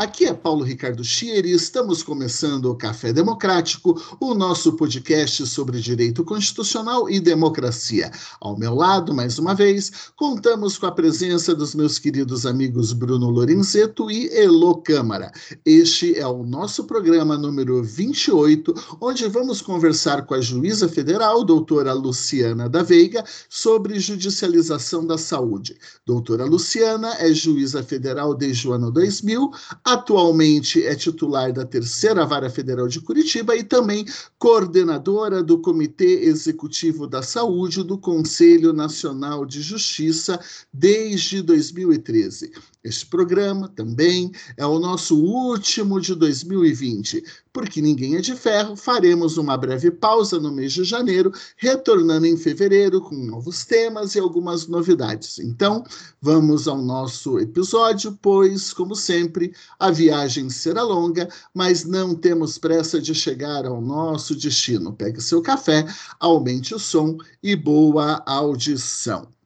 Aqui é Paulo Ricardo Schier e estamos começando o Café Democrático, o nosso podcast sobre direito constitucional e democracia. Ao meu lado, mais uma vez, contamos com a presença dos meus queridos amigos Bruno Lorenzeto e Elo Câmara. Este é o nosso programa número 28, onde vamos conversar com a juíza federal, doutora Luciana da Veiga, sobre judicialização da saúde. Doutora Luciana é juíza federal desde o ano 2000, Atualmente é titular da Terceira Vara Federal de Curitiba e também coordenadora do Comitê Executivo da Saúde do Conselho Nacional de Justiça desde 2013. Este programa também é o nosso último de 2020. Porque ninguém é de ferro, faremos uma breve pausa no mês de janeiro, retornando em fevereiro com novos temas e algumas novidades. Então, vamos ao nosso episódio, pois, como sempre, a viagem será longa, mas não temos pressa de chegar ao nosso destino. Pegue seu café, aumente o som e boa audição.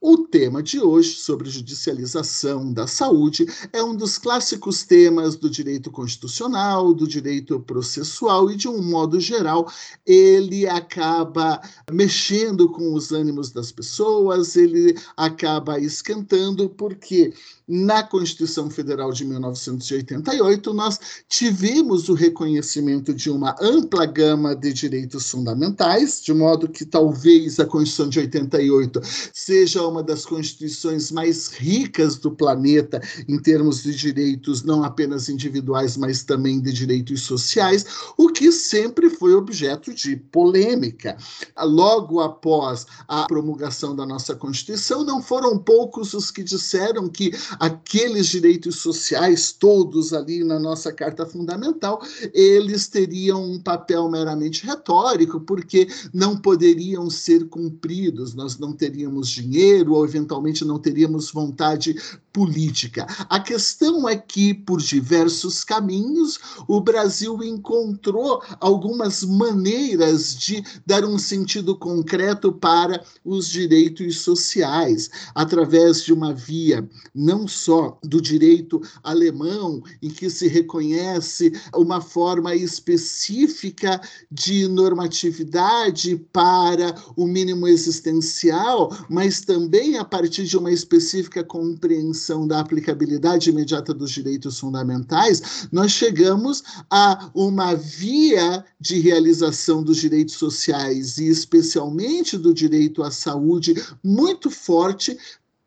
O tema de hoje, sobre judicialização da saúde, é um dos clássicos temas do direito constitucional, do direito processual e, de um modo geral, ele acaba mexendo com os ânimos das pessoas, ele acaba esquentando, porque na Constituição Federal de 1988, nós tivemos o reconhecimento de uma ampla gama de direitos fundamentais, de modo que talvez a Constituição de 88 seja uma das constituições mais ricas do planeta em termos de direitos não apenas individuais, mas também de direitos sociais, o que sempre foi objeto de polêmica. Logo após a promulgação da nossa Constituição, não foram poucos os que disseram que aqueles direitos sociais, todos ali na nossa Carta Fundamental, eles teriam um papel meramente retórico, porque não poderiam ser cumpridos, nós não teríamos dinheiro ou, eventualmente, não teríamos vontade política. A questão é que, por diversos caminhos, o Brasil encontrou algumas maneiras de dar um sentido concreto para os direitos sociais, através de uma via não só do direito alemão, em que se reconhece uma forma específica de normatividade para o mínimo existencial, mas também a partir de uma específica compreensão da aplicabilidade imediata dos direitos fundamentais, nós chegamos a uma via de realização dos direitos sociais e especialmente do direito à saúde muito forte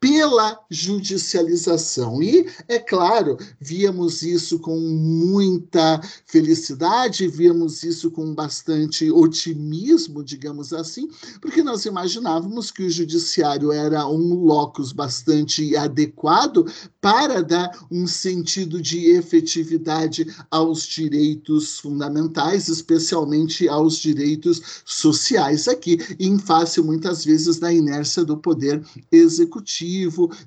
pela judicialização. E, é claro, víamos isso com muita felicidade, víamos isso com bastante otimismo, digamos assim, porque nós imaginávamos que o judiciário era um locus bastante adequado para dar um sentido de efetividade aos direitos fundamentais, especialmente aos direitos sociais aqui, em face muitas vezes da inércia do poder executivo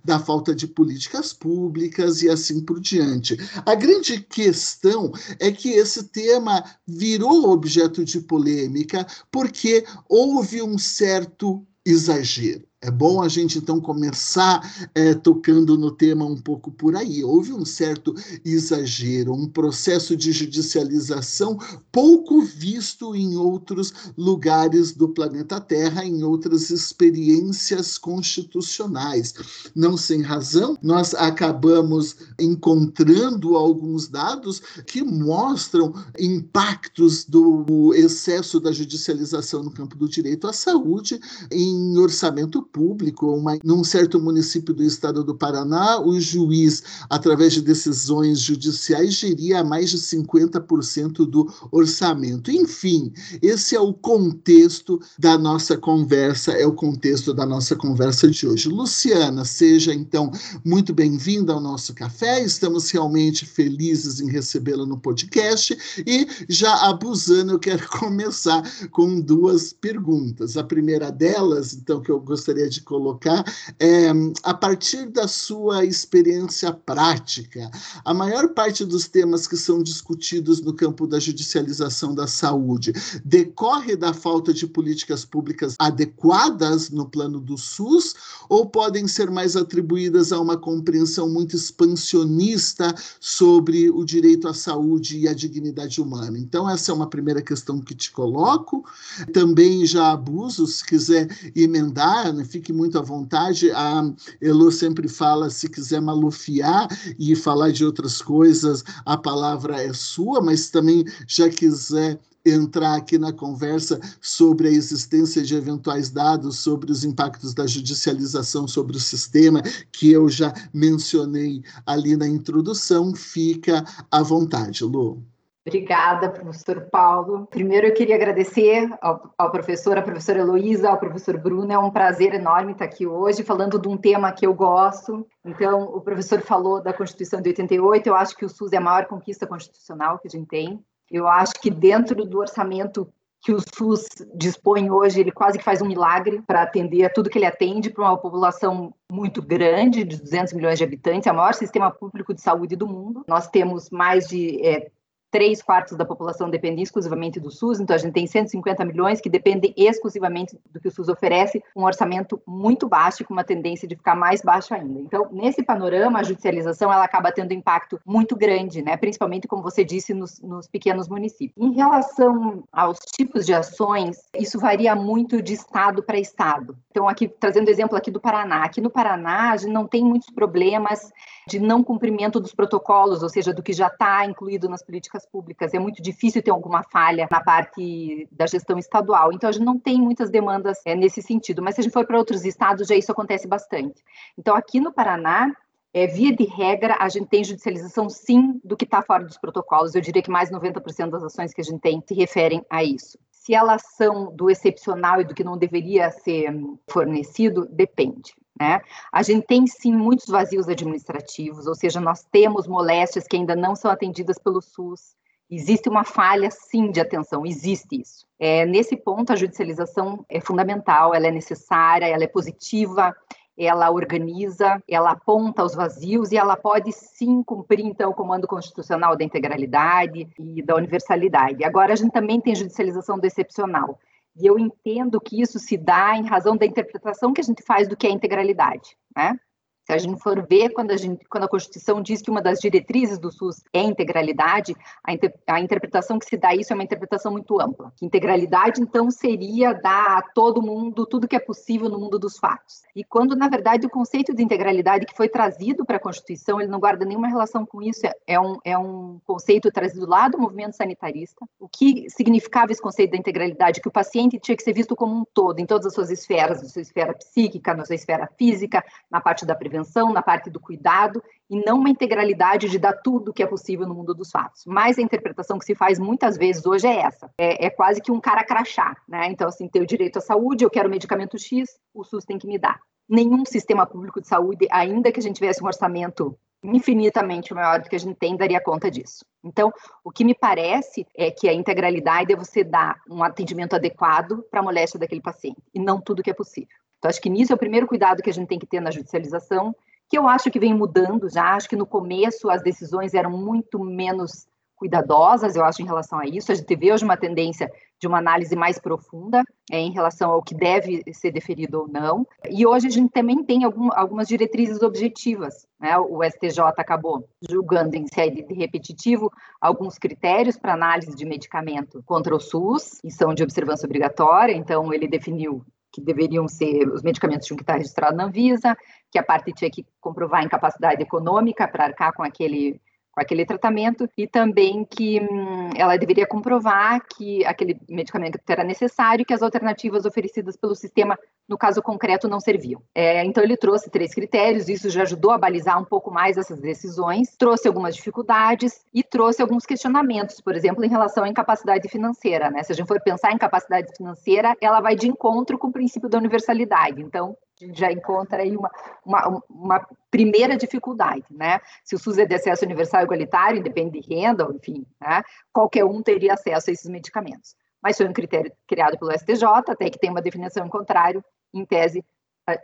da falta de políticas públicas e assim por diante. A grande questão é que esse tema virou objeto de polêmica porque houve um certo exagero. É bom a gente então começar é, tocando no tema um pouco por aí. Houve um certo exagero, um processo de judicialização pouco visto em outros lugares do planeta Terra, em outras experiências constitucionais. Não sem razão, nós acabamos encontrando alguns dados que mostram impactos do excesso da judicialização no campo do direito à saúde em orçamento público, uma, num certo município do estado do Paraná, o juiz, através de decisões judiciais, geria mais de 50% do orçamento. Enfim, esse é o contexto da nossa conversa, é o contexto da nossa conversa de hoje. Luciana, seja então muito bem-vinda ao nosso café, estamos realmente felizes em recebê-la no podcast e já abusando, eu quero começar com duas perguntas. A primeira delas, então, que eu gostaria de colocar é a partir da sua experiência prática, a maior parte dos temas que são discutidos no campo da judicialização da saúde decorre da falta de políticas públicas adequadas no plano do SUS ou podem ser mais atribuídas a uma compreensão muito expansionista sobre o direito à saúde e à dignidade humana? Então, essa é uma primeira questão que te coloco. Também já abuso, se quiser emendar, né, fique muito à vontade. A Elo sempre fala, se quiser malufiar e falar de outras coisas, a palavra é sua, mas também já quiser entrar aqui na conversa sobre a existência de eventuais dados sobre os impactos da judicialização sobre o sistema, que eu já mencionei ali na introdução, fica à vontade, Lu. Obrigada, professor Paulo. Primeiro, eu queria agradecer ao, ao professor, à professora Heloísa, ao professor Bruno. É um prazer enorme estar aqui hoje falando de um tema que eu gosto. Então, o professor falou da Constituição de 88. Eu acho que o SUS é a maior conquista constitucional que a gente tem. Eu acho que dentro do orçamento que o SUS dispõe hoje, ele quase que faz um milagre para atender a tudo que ele atende para uma população muito grande, de 200 milhões de habitantes, é o maior sistema público de saúde do mundo. Nós temos mais de é, três quartos da população dependem exclusivamente do SUS, então a gente tem 150 milhões que dependem exclusivamente do que o SUS oferece, um orçamento muito baixo e com uma tendência de ficar mais baixo ainda. Então, nesse panorama, a judicialização ela acaba tendo impacto muito grande, né? principalmente, como você disse, nos, nos pequenos municípios. Em relação aos tipos de ações, isso varia muito de estado para estado. Então, aqui trazendo exemplo aqui do Paraná. Aqui no Paraná, a gente não tem muitos problemas de não cumprimento dos protocolos, ou seja, do que já está incluído nas políticas públicas. É muito difícil ter alguma falha na parte da gestão estadual. Então, a gente não tem muitas demandas é, nesse sentido. Mas se a gente for para outros estados, já isso acontece bastante. Então, aqui no Paraná, é, via de regra, a gente tem judicialização sim do que está fora dos protocolos. Eu diria que mais 90% das ações que a gente tem se referem a isso. Se elas são do excepcional e do que não deveria ser fornecido, depende. Né? A gente tem sim muitos vazios administrativos, ou seja, nós temos moléstias que ainda não são atendidas pelo SUS. Existe uma falha, sim, de atenção, existe isso. É, nesse ponto, a judicialização é fundamental, ela é necessária, ela é positiva, ela organiza, ela aponta os vazios e ela pode sim cumprir então o comando constitucional da integralidade e da universalidade. Agora a gente também tem judicialização do excepcional. E eu entendo que isso se dá em razão da interpretação que a gente faz do que é integralidade, né? Se a gente for ver, quando a, gente, quando a Constituição diz que uma das diretrizes do SUS é integralidade, a, inter, a interpretação que se dá isso é uma interpretação muito ampla. Que integralidade, então, seria dar a todo mundo tudo que é possível no mundo dos fatos. E quando, na verdade, o conceito de integralidade que foi trazido para a Constituição, ele não guarda nenhuma relação com isso, é um, é um conceito trazido lá do movimento sanitarista. O que significava esse conceito da integralidade? Que o paciente tinha que ser visto como um todo, em todas as suas esferas, na sua esfera psíquica, na sua esfera física, na parte da prevenção prevenção, na parte do cuidado, e não uma integralidade de dar tudo que é possível no mundo dos fatos. Mas a interpretação que se faz muitas vezes hoje é essa: é, é quase que um cara crachá, né? Então, assim, tenho direito à saúde, eu quero medicamento X, o SUS tem que me dar. Nenhum sistema público de saúde, ainda que a gente tivesse um orçamento infinitamente maior do que a gente tem, daria conta disso. Então, o que me parece é que a integralidade é você dar um atendimento adequado para a moléstia daquele paciente, e não tudo que é possível. Então, acho que nisso é o primeiro cuidado que a gente tem que ter na judicialização, que eu acho que vem mudando já. Acho que no começo as decisões eram muito menos cuidadosas, eu acho, em relação a isso. A gente vê hoje uma tendência de uma análise mais profunda é, em relação ao que deve ser deferido ou não. E hoje a gente também tem algum, algumas diretrizes objetivas. Né? O STJ acabou julgando em série de repetitivo alguns critérios para análise de medicamento contra o SUS, e são de observância obrigatória, então ele definiu que deveriam ser, os medicamentos tinham que estar registrados na Anvisa, que a parte tinha que comprovar incapacidade econômica para arcar com aquele com aquele tratamento e também que hum, ela deveria comprovar que aquele medicamento era necessário e que as alternativas oferecidas pelo sistema, no caso concreto, não serviam. É, então, ele trouxe três critérios, isso já ajudou a balizar um pouco mais essas decisões, trouxe algumas dificuldades e trouxe alguns questionamentos, por exemplo, em relação à incapacidade financeira. Né? Se a gente for pensar em capacidade financeira, ela vai de encontro com o princípio da universalidade. Então, já encontra aí uma, uma, uma, primeira dificuldade, né? Se o SUS é de acesso universal e igualitário, independe de renda, enfim, né? qualquer um teria acesso a esses medicamentos. Mas foi um critério criado pelo STJ, até que tem uma definição em contrário, em tese,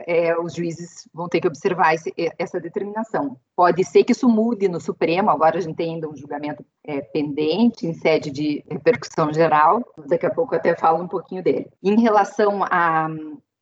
é, os juízes vão ter que observar esse, essa determinação. Pode ser que isso mude no Supremo, agora a gente tem ainda um julgamento é, pendente em sede de repercussão geral, daqui a pouco eu até falo um pouquinho dele. Em relação a,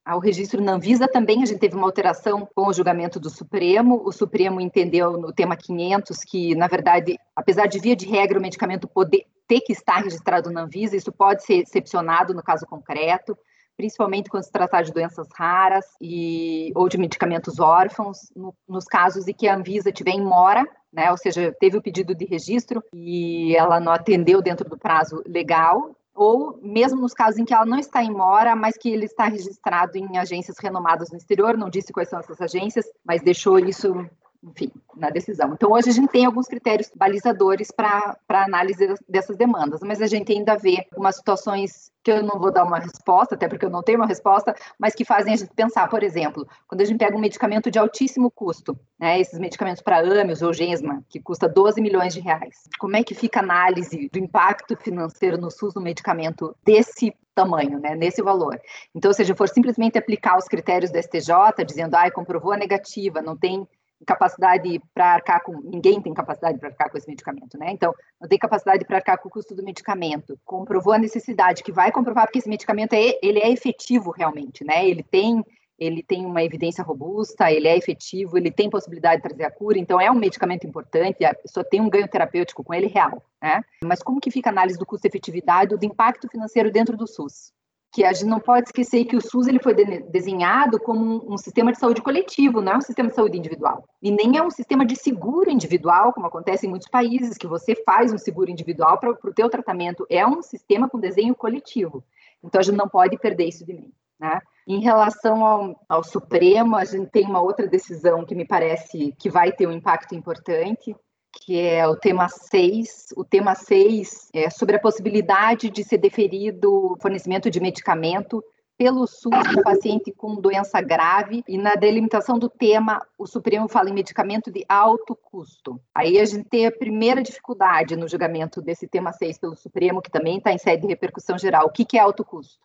ao registro na Anvisa também a gente teve uma alteração com o julgamento do Supremo. O Supremo entendeu no tema 500 que, na verdade, apesar de via de regra o medicamento poder ter que estar registrado na Anvisa, isso pode ser excepcionado no caso concreto, principalmente quando se tratar de doenças raras e ou de medicamentos órfãos, no, nos casos em que a Anvisa tiver em mora, né, ou seja, teve o pedido de registro e ela não atendeu dentro do prazo legal, ou mesmo nos casos em que ela não está em mora, mas que ele está registrado em agências renomadas no exterior, não disse quais são essas agências, mas deixou isso enfim, na decisão. Então, hoje a gente tem alguns critérios balizadores para análise dessas demandas, mas a gente ainda vê umas situações que eu não vou dar uma resposta, até porque eu não tenho uma resposta, mas que fazem a gente pensar, por exemplo, quando a gente pega um medicamento de altíssimo custo, né, esses medicamentos para âmios ou Gensma, que custa 12 milhões de reais, como é que fica a análise do impacto financeiro no SUS do medicamento desse tamanho, né, nesse valor. Então, se a gente for simplesmente aplicar os critérios do STJ, dizendo, ah, comprovou a negativa, não tem capacidade para arcar com. Ninguém tem capacidade para arcar com esse medicamento, né? Então, não tem capacidade para arcar com o custo do medicamento. Comprovou a necessidade, que vai comprovar porque esse medicamento é, ele é efetivo realmente, né? Ele tem. Ele tem uma evidência robusta, ele é efetivo, ele tem possibilidade de trazer a cura, então é um medicamento importante, pessoa tem um ganho terapêutico com ele real, né? Mas como que fica a análise do custo-efetividade ou do impacto financeiro dentro do SUS? Que a gente não pode esquecer que o SUS ele foi de desenhado como um, um, sistema de saúde coletivo, não é um sistema de saúde individual. E nem é um sistema de seguro individual, como acontece em muitos países, que você faz um seguro individual para o teu tratamento. É um sistema com desenho coletivo. Então, a gente não pode perder isso de mente. Né? Em relação ao, ao Supremo, a gente tem uma outra decisão que me parece que vai ter um impacto importante, que é o tema 6. O tema 6 é sobre a possibilidade de ser deferido fornecimento de medicamento pelo SUS para paciente com doença grave e na delimitação do tema o Supremo fala em medicamento de alto custo. Aí a gente tem a primeira dificuldade no julgamento desse tema 6 pelo Supremo, que também está em sede de repercussão geral. O que, que é alto custo?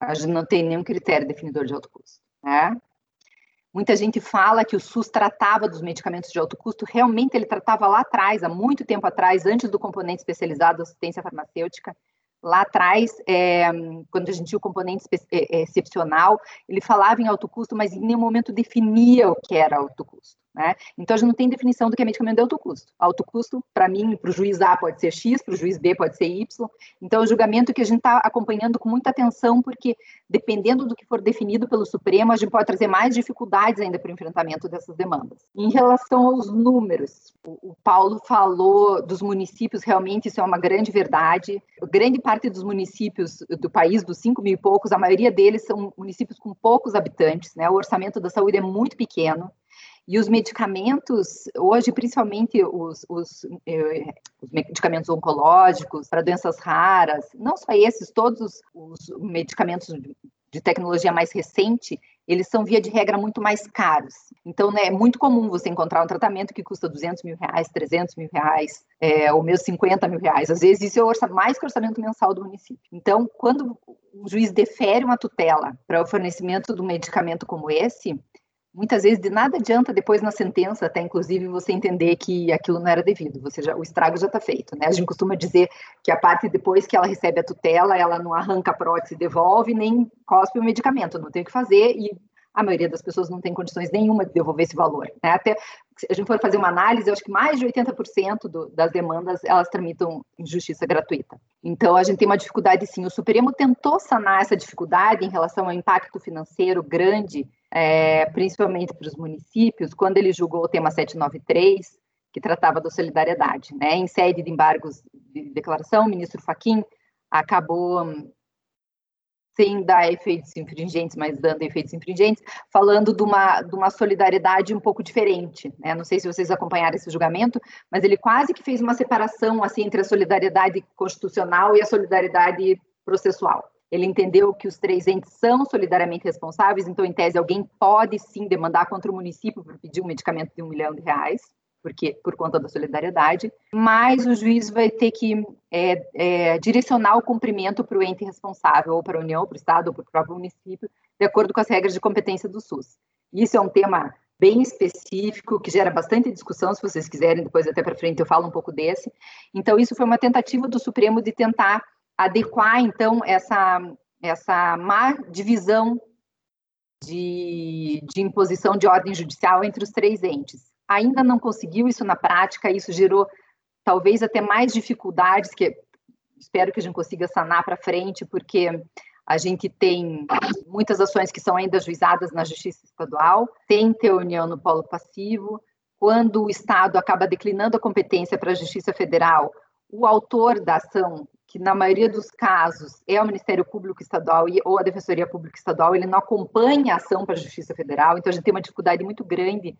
A gente não tem nenhum critério definidor de alto custo. Né? Muita gente fala que o SUS tratava dos medicamentos de alto custo, realmente ele tratava lá atrás, há muito tempo atrás, antes do componente especializado da assistência farmacêutica. Lá atrás, é, quando a gente tinha o componente é, é, excepcional, ele falava em alto custo, mas em nenhum momento definia o que era alto custo. Né? Então, a gente não tem definição do que é medicamento de alto custo. Alto custo, para mim, para o juiz A pode ser X, para o juiz B pode ser Y. Então, é um julgamento que a gente está acompanhando com muita atenção, porque dependendo do que for definido pelo Supremo, a gente pode trazer mais dificuldades ainda para o enfrentamento dessas demandas. Em relação aos números, o, Paulo falou dos municípios, realmente isso é uma grande verdade. Grande parte dos municípios do país, dos 5 mil e poucos, a maioria deles são municípios com poucos habitantes, né? O orçamento da saúde é muito pequeno. E os medicamentos, hoje, principalmente os, os, eh, os medicamentos oncológicos para doenças raras, não só esses, todos os, os medicamentos de tecnologia mais recente, eles são, via de regra, muito mais caros. Então, né, é muito comum você encontrar um tratamento que custa 200 mil reais, 300 mil reais, é, ou mesmo 50 mil reais. Às vezes, isso é mais que o orçamento mensal do município. Então, quando o juiz defere uma tutela para o fornecimento de um medicamento como esse, muitas vezes de nada adianta depois na sentença, até inclusive você entender que aquilo não era devido, você já, o estrago já está feito, né? A gente costuma dizer que a parte depois que ela recebe a tutela, ela não arranca a prótese, devolve, nem cospe o medicamento, não tem o que fazer e a maioria das pessoas não tem condições nenhuma de devolver esse valor. Né? Até se a gente for fazer uma análise, eu acho que mais de 80% do, das demandas elas tramitam em justiça gratuita. Então a gente tem uma dificuldade sim. O Supremo tentou sanar essa dificuldade em relação ao impacto financeiro grande é, principalmente para os municípios, quando ele julgou o tema 793, que tratava da solidariedade. Né? Em sede de embargos de declaração, o ministro Faquim acabou sem dar efeitos infringentes, mas dando efeitos infringentes, falando de uma, de uma solidariedade um pouco diferente. Né? Não sei se vocês acompanharam esse julgamento, mas ele quase que fez uma separação assim entre a solidariedade constitucional e a solidariedade processual. Ele entendeu que os três entes são solidariamente responsáveis, então, em tese, alguém pode sim demandar contra o município por pedir um medicamento de um milhão de reais, porque por conta da solidariedade, mas o juiz vai ter que é, é, direcionar o cumprimento para o ente responsável, ou para a União, para o Estado, ou para o próprio município, de acordo com as regras de competência do SUS. Isso é um tema bem específico, que gera bastante discussão, se vocês quiserem, depois até para frente eu falo um pouco desse. Então, isso foi uma tentativa do Supremo de tentar adequar, então, essa, essa má divisão de, de imposição de ordem judicial entre os três entes. Ainda não conseguiu isso na prática, isso gerou talvez até mais dificuldades, que espero que a gente consiga sanar para frente, porque a gente tem muitas ações que são ainda juizadas na Justiça Estadual, tem reunião no polo passivo, quando o Estado acaba declinando a competência para a Justiça Federal, o autor da ação, que na maioria dos casos é o Ministério Público Estadual ou a Defensoria Pública Estadual, ele não acompanha a ação para a Justiça Federal, então a gente tem uma dificuldade muito grande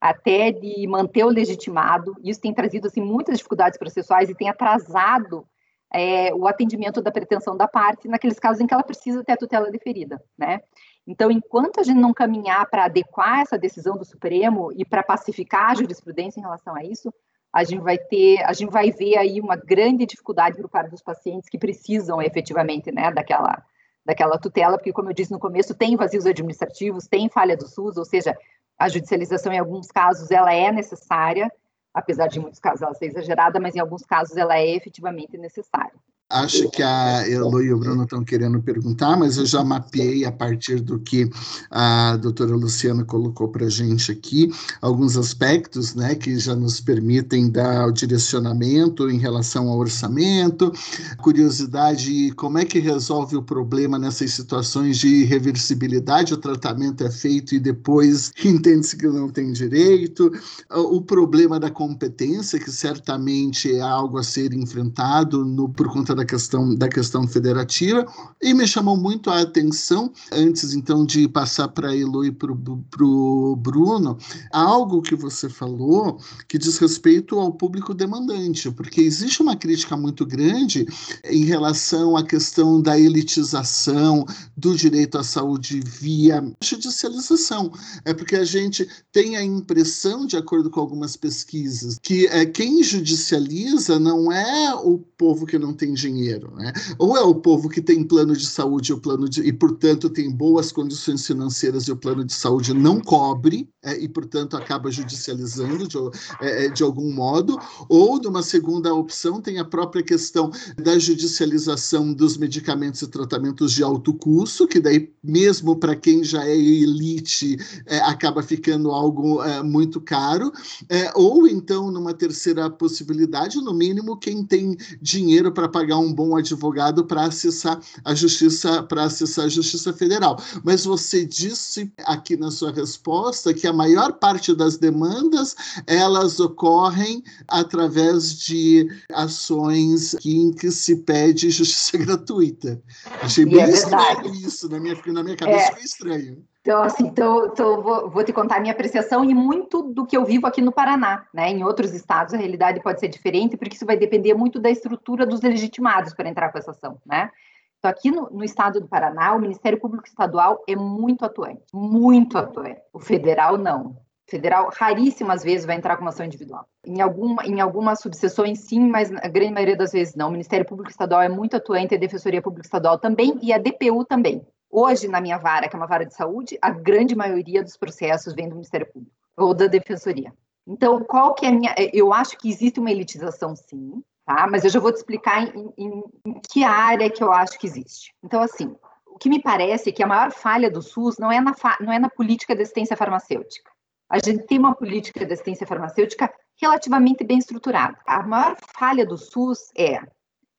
até de manter o legitimado. Isso tem trazido assim muitas dificuldades processuais e tem atrasado é, o atendimento da pretensão da parte naqueles casos em que ela precisa ter a tutela deferida, né? Então, enquanto a gente não caminhar para adequar essa decisão do Supremo e para pacificar a jurisprudência em relação a isso, a gente vai ter, a gente vai ver aí uma grande dificuldade por parte dos pacientes que precisam efetivamente, né, daquela daquela tutela, porque como eu disse no começo, tem vazios administrativos, tem falha do SUS, ou seja, a judicialização, em alguns casos, ela é necessária, apesar de em muitos casos ela ser exagerada, mas em alguns casos ela é efetivamente necessária. Acho que a Elo e o Bruno estão querendo perguntar, mas eu já mapeei a partir do que a doutora Luciana colocou para a gente aqui, alguns aspectos né, que já nos permitem dar o direcionamento em relação ao orçamento, curiosidade, como é que resolve o problema nessas situações de irreversibilidade, o tratamento é feito e depois entende-se que não tem direito, o problema da competência, que certamente é algo a ser enfrentado no, por conta da questão, da questão federativa, e me chamou muito a atenção, antes então de passar para a Elo e para o Bruno, algo que você falou que diz respeito ao público demandante, porque existe uma crítica muito grande em relação à questão da elitização do direito à saúde via judicialização. É porque a gente tem a impressão, de acordo com algumas pesquisas, que é, quem judicializa não é o povo que não tem dinheiro dinheiro, né? Ou é o povo que tem plano de saúde o plano de, e, portanto, tem boas condições financeiras e o plano de saúde não cobre, é, e, portanto, acaba judicializando de, é, é de algum modo, ou, numa segunda opção, tem a própria questão da judicialização dos medicamentos e tratamentos de alto custo, que daí, mesmo para quem já é elite, é, acaba ficando algo é, muito caro, é, ou então, numa terceira possibilidade, no mínimo, quem tem dinheiro para pagar pagar um bom advogado para acessar a justiça para acessar a justiça federal. Mas você disse aqui na sua resposta que a maior parte das demandas elas ocorrem através de ações em que se pede justiça gratuita. Achei bem é estranho isso na minha na minha cabeça é. foi estranho. Então, assim, então, então vou, vou, te contar a minha apreciação e muito do que eu vivo aqui no Paraná, né? Em outros estados a realidade pode ser diferente, porque isso vai depender muito da estrutura dos legitimados para entrar com essa ação, né? Então, aqui no, no, estado do Paraná, o Ministério Público Estadual é muito atuante, muito atuante. O federal, não. Federal, raríssimas vezes, vai entrar com uma ação individual. Em, alguma, em algumas subseções, sim, mas a grande maioria das vezes não. O Ministério Público Estadual é muito atuante, a Defensoria Pública Estadual também, e a DPU também. Hoje, na minha vara, que é uma vara de saúde, a grande maioria dos processos vem do Ministério Público ou da Defensoria. Então, qual que é a minha... Eu acho que existe uma elitização, sim, tá? Mas eu já vou te explicar em, em, em que área que eu acho que existe. Então, assim, o que me parece é que a maior falha do SUS não é na, não é na política de assistência farmacêutica. A gente tem uma política de assistência farmacêutica relativamente bem estruturada. A maior falha do SUS é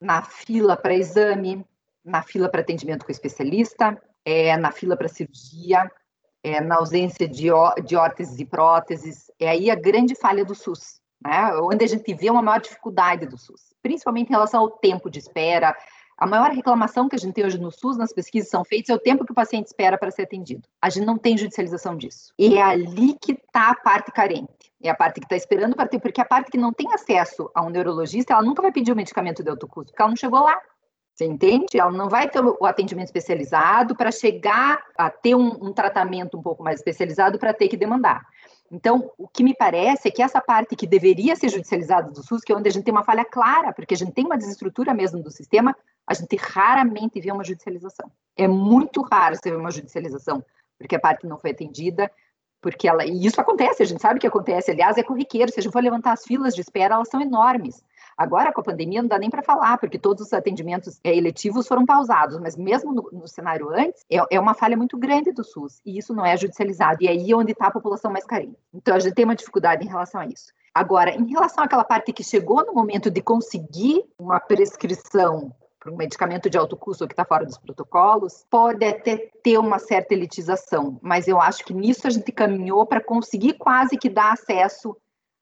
na fila para exame, na fila para atendimento com especialista, é, na fila para cirurgia, é, na ausência de, de órteses e próteses. É aí a grande falha do SUS. né? onde a gente vê uma maior dificuldade do SUS, principalmente em relação ao tempo de espera. A maior reclamação que a gente tem hoje no SUS, nas pesquisas são feitas, é o tempo que o paciente espera para ser atendido. A gente não tem judicialização disso. E é ali que está a parte carente. É a parte que está esperando para ter, porque a parte que não tem acesso a um neurologista, ela nunca vai pedir o medicamento de alto custo, porque ela não chegou lá. Você entende? Ela não vai ter o atendimento especializado para chegar a ter um, um, tratamento um pouco mais especializado para ter que demandar. Então, o que me parece é que essa parte que deveria ser judicializada do SUS, que é onde a gente tem uma falha clara, porque a gente tem uma desestrutura mesmo do sistema, a gente raramente vê uma judicialização. É muito raro você ver uma judicialização, porque a parte não foi atendida, porque ela. E isso acontece, a gente sabe que acontece. Aliás, é corriqueiro. Se a gente for levantar as filas de espera, elas são enormes. Agora, com a pandemia, não dá nem para falar, porque todos os atendimentos é, eletivos foram pausados, mas mesmo no, no cenário antes, é, é, uma falha muito grande do SUS, e isso não é judicializado, e aí é onde está a população mais carente. Então, a gente tem uma dificuldade em relação a isso. Agora, em relação àquela parte que chegou no momento de conseguir uma prescrição para um medicamento de alto custo que está fora dos protocolos, pode até ter uma certa elitização, mas eu acho que nisso a gente caminhou para conseguir quase que dar acesso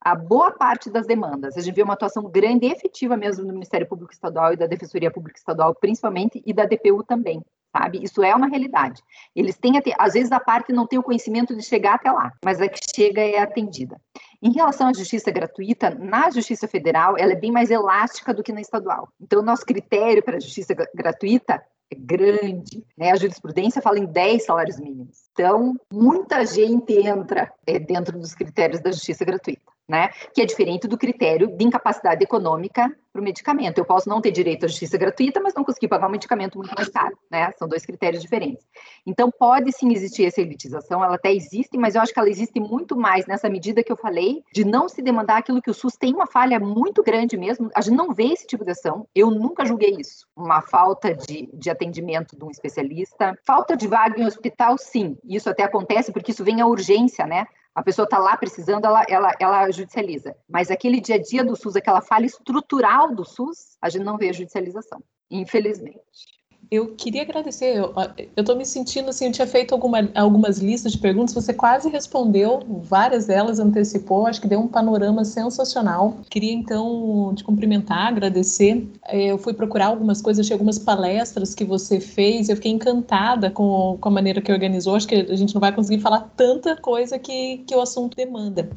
a boa parte das demandas. A gente vê uma atuação grande e efetiva mesmo do Ministério Público Estadual e da Defensoria Pública Estadual, principalmente, e da DPU também, sabe? Isso é uma realidade. Eles têm, às vezes, a parte não tem o conhecimento de chegar até lá, mas a que chega é atendida. Em relação à justiça gratuita, na Justiça Federal, ela é bem mais elástica do que na estadual. Então, o nosso critério para a justiça gratuita é grande, né? A jurisprudência fala em 10 salários mínimos. Então, muita gente entra é, dentro dos critérios da justiça gratuita né? Que é diferente do critério de incapacidade econômica para o medicamento. Eu posso não ter direito à justiça gratuita, mas não conseguir pagar um medicamento muito mais caro, né? São dois critérios diferentes. Então, pode sim existir essa elitização, ela até existe, mas eu acho que ela existe muito mais nessa medida que eu falei, de não se demandar aquilo que o SUS tem uma falha muito grande mesmo. A gente não vê esse tipo de ação, eu nunca julguei isso. Uma falta de, de atendimento de um especialista, falta de vaga em hospital, sim. Isso até acontece porque isso vem à urgência, né? A pessoa está lá precisando, ela, ela, ela judicializa. Mas aquele dia a dia do SUS, aquela falha estrutural do SUS, a gente não vê a judicialização, infelizmente. Eu queria agradecer. Eu estou me sentindo assim, eu tinha feito alguma, algumas listas de perguntas, você quase respondeu, várias delas antecipou, acho que deu um panorama sensacional. Queria então te cumprimentar, agradecer. É, eu fui procurar algumas coisas, achei algumas palestras que você fez, eu fiquei encantada com, com a maneira que organizou. Acho que a gente não vai conseguir falar tanta coisa que, que o assunto demanda.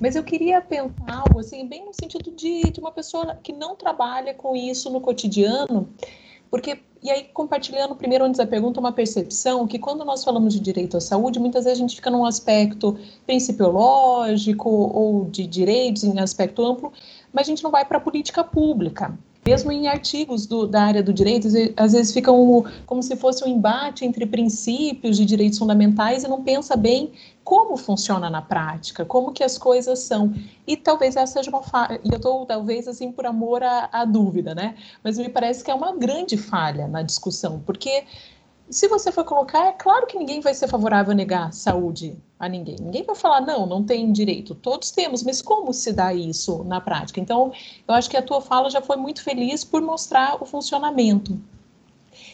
Mas eu queria pensar algo assim, bem no sentido de, de uma pessoa que não trabalha com isso no cotidiano porque, e aí, compartilhando primeiro antes da pergunta, uma percepção que quando nós falamos de direito à saúde, muitas vezes a gente fica num aspecto principiológico ou de direitos em aspecto amplo, mas a gente não vai para a política pública. Mesmo em artigos do, da área do direito, às vezes fica um, como se fosse um embate entre princípios de direitos fundamentais e não pensa bem como funciona na prática, como que as coisas são. E talvez essa seja uma falha, e eu estou talvez assim por amor à, à dúvida, né? Mas me parece que é uma grande falha na discussão, porque se você for colocar, é claro que ninguém vai ser favorável a negar saúde a ninguém. Ninguém vai falar, não, não tem direito. Todos temos, mas como se dá isso na prática? Então, eu acho que a tua fala já foi muito feliz por mostrar o funcionamento.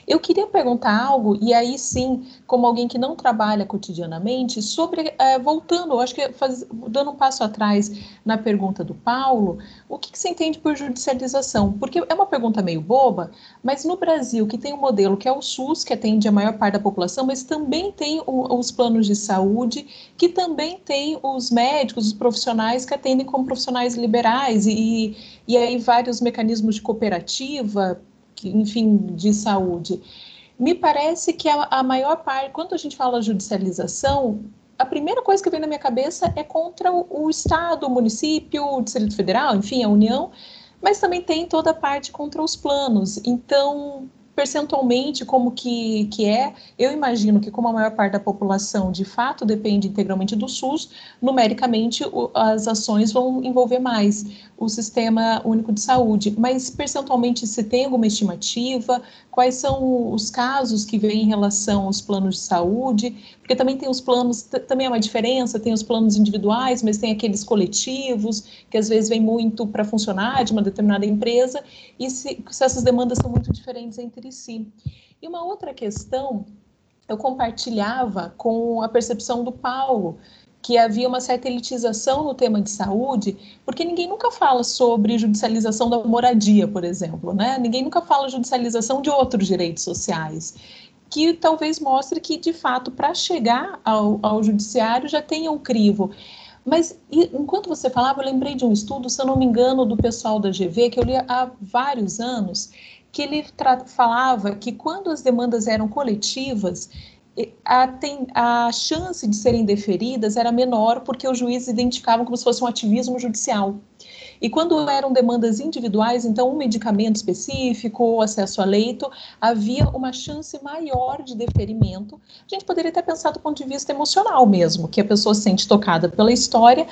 Eu queria perguntar algo, e aí sim, como alguém que não trabalha cotidianamente, sobre, é, voltando, acho que faz, dando um passo atrás na pergunta do Paulo, o que, que você entende por judicialização? Porque é uma pergunta meio boba, mas no Brasil, que tem um modelo que é o SUS, que atende a maior parte da população, mas também tem o, os planos de saúde, que também tem os médicos, os profissionais que atendem como profissionais liberais, e, e aí vários mecanismos de cooperativa, enfim, de saúde. Me parece que a, a maior parte, quando a gente fala judicialização, a primeira coisa que vem na minha cabeça é contra o, Estado, o município, o Distrito Federal, enfim, a União, mas também tem toda a parte contra os planos. Então, percentualmente como que, que é, eu imagino que como a maior parte da população de fato depende integralmente do SUS, numericamente as ações vão envolver mais o Sistema Único de Saúde, mas percentualmente se tem alguma estimativa, quais são os casos que vêm em relação aos planos de saúde, porque também tem os planos, também é uma diferença, tem os planos individuais, mas tem aqueles coletivos, que às vezes vem muito para funcionar de uma determinada empresa, e se, se essas demandas são muito diferentes entre si. E uma outra questão, eu compartilhava com a percepção do Paulo, que havia uma certa elitização no tema de saúde, porque ninguém nunca fala sobre judicialização da moradia, por exemplo, né? Ninguém nunca fala judicialização de outros direitos sociais, que talvez mostre que, de fato, para chegar ao, ao judiciário já tenha um crivo. Mas enquanto você falava, eu lembrei de um estudo, se eu não me engano, do pessoal da GV, que eu li há vários anos, que ele falava que quando as demandas eram coletivas, a, tem, a chance de serem deferidas era menor porque os juízes identificavam como se fosse um ativismo judicial. E quando eram demandas individuais, então um medicamento específico, acesso a leito, havia uma chance maior de deferimento. A gente poderia até pensar do ponto de vista emocional mesmo, que a pessoa se sente tocada pela história,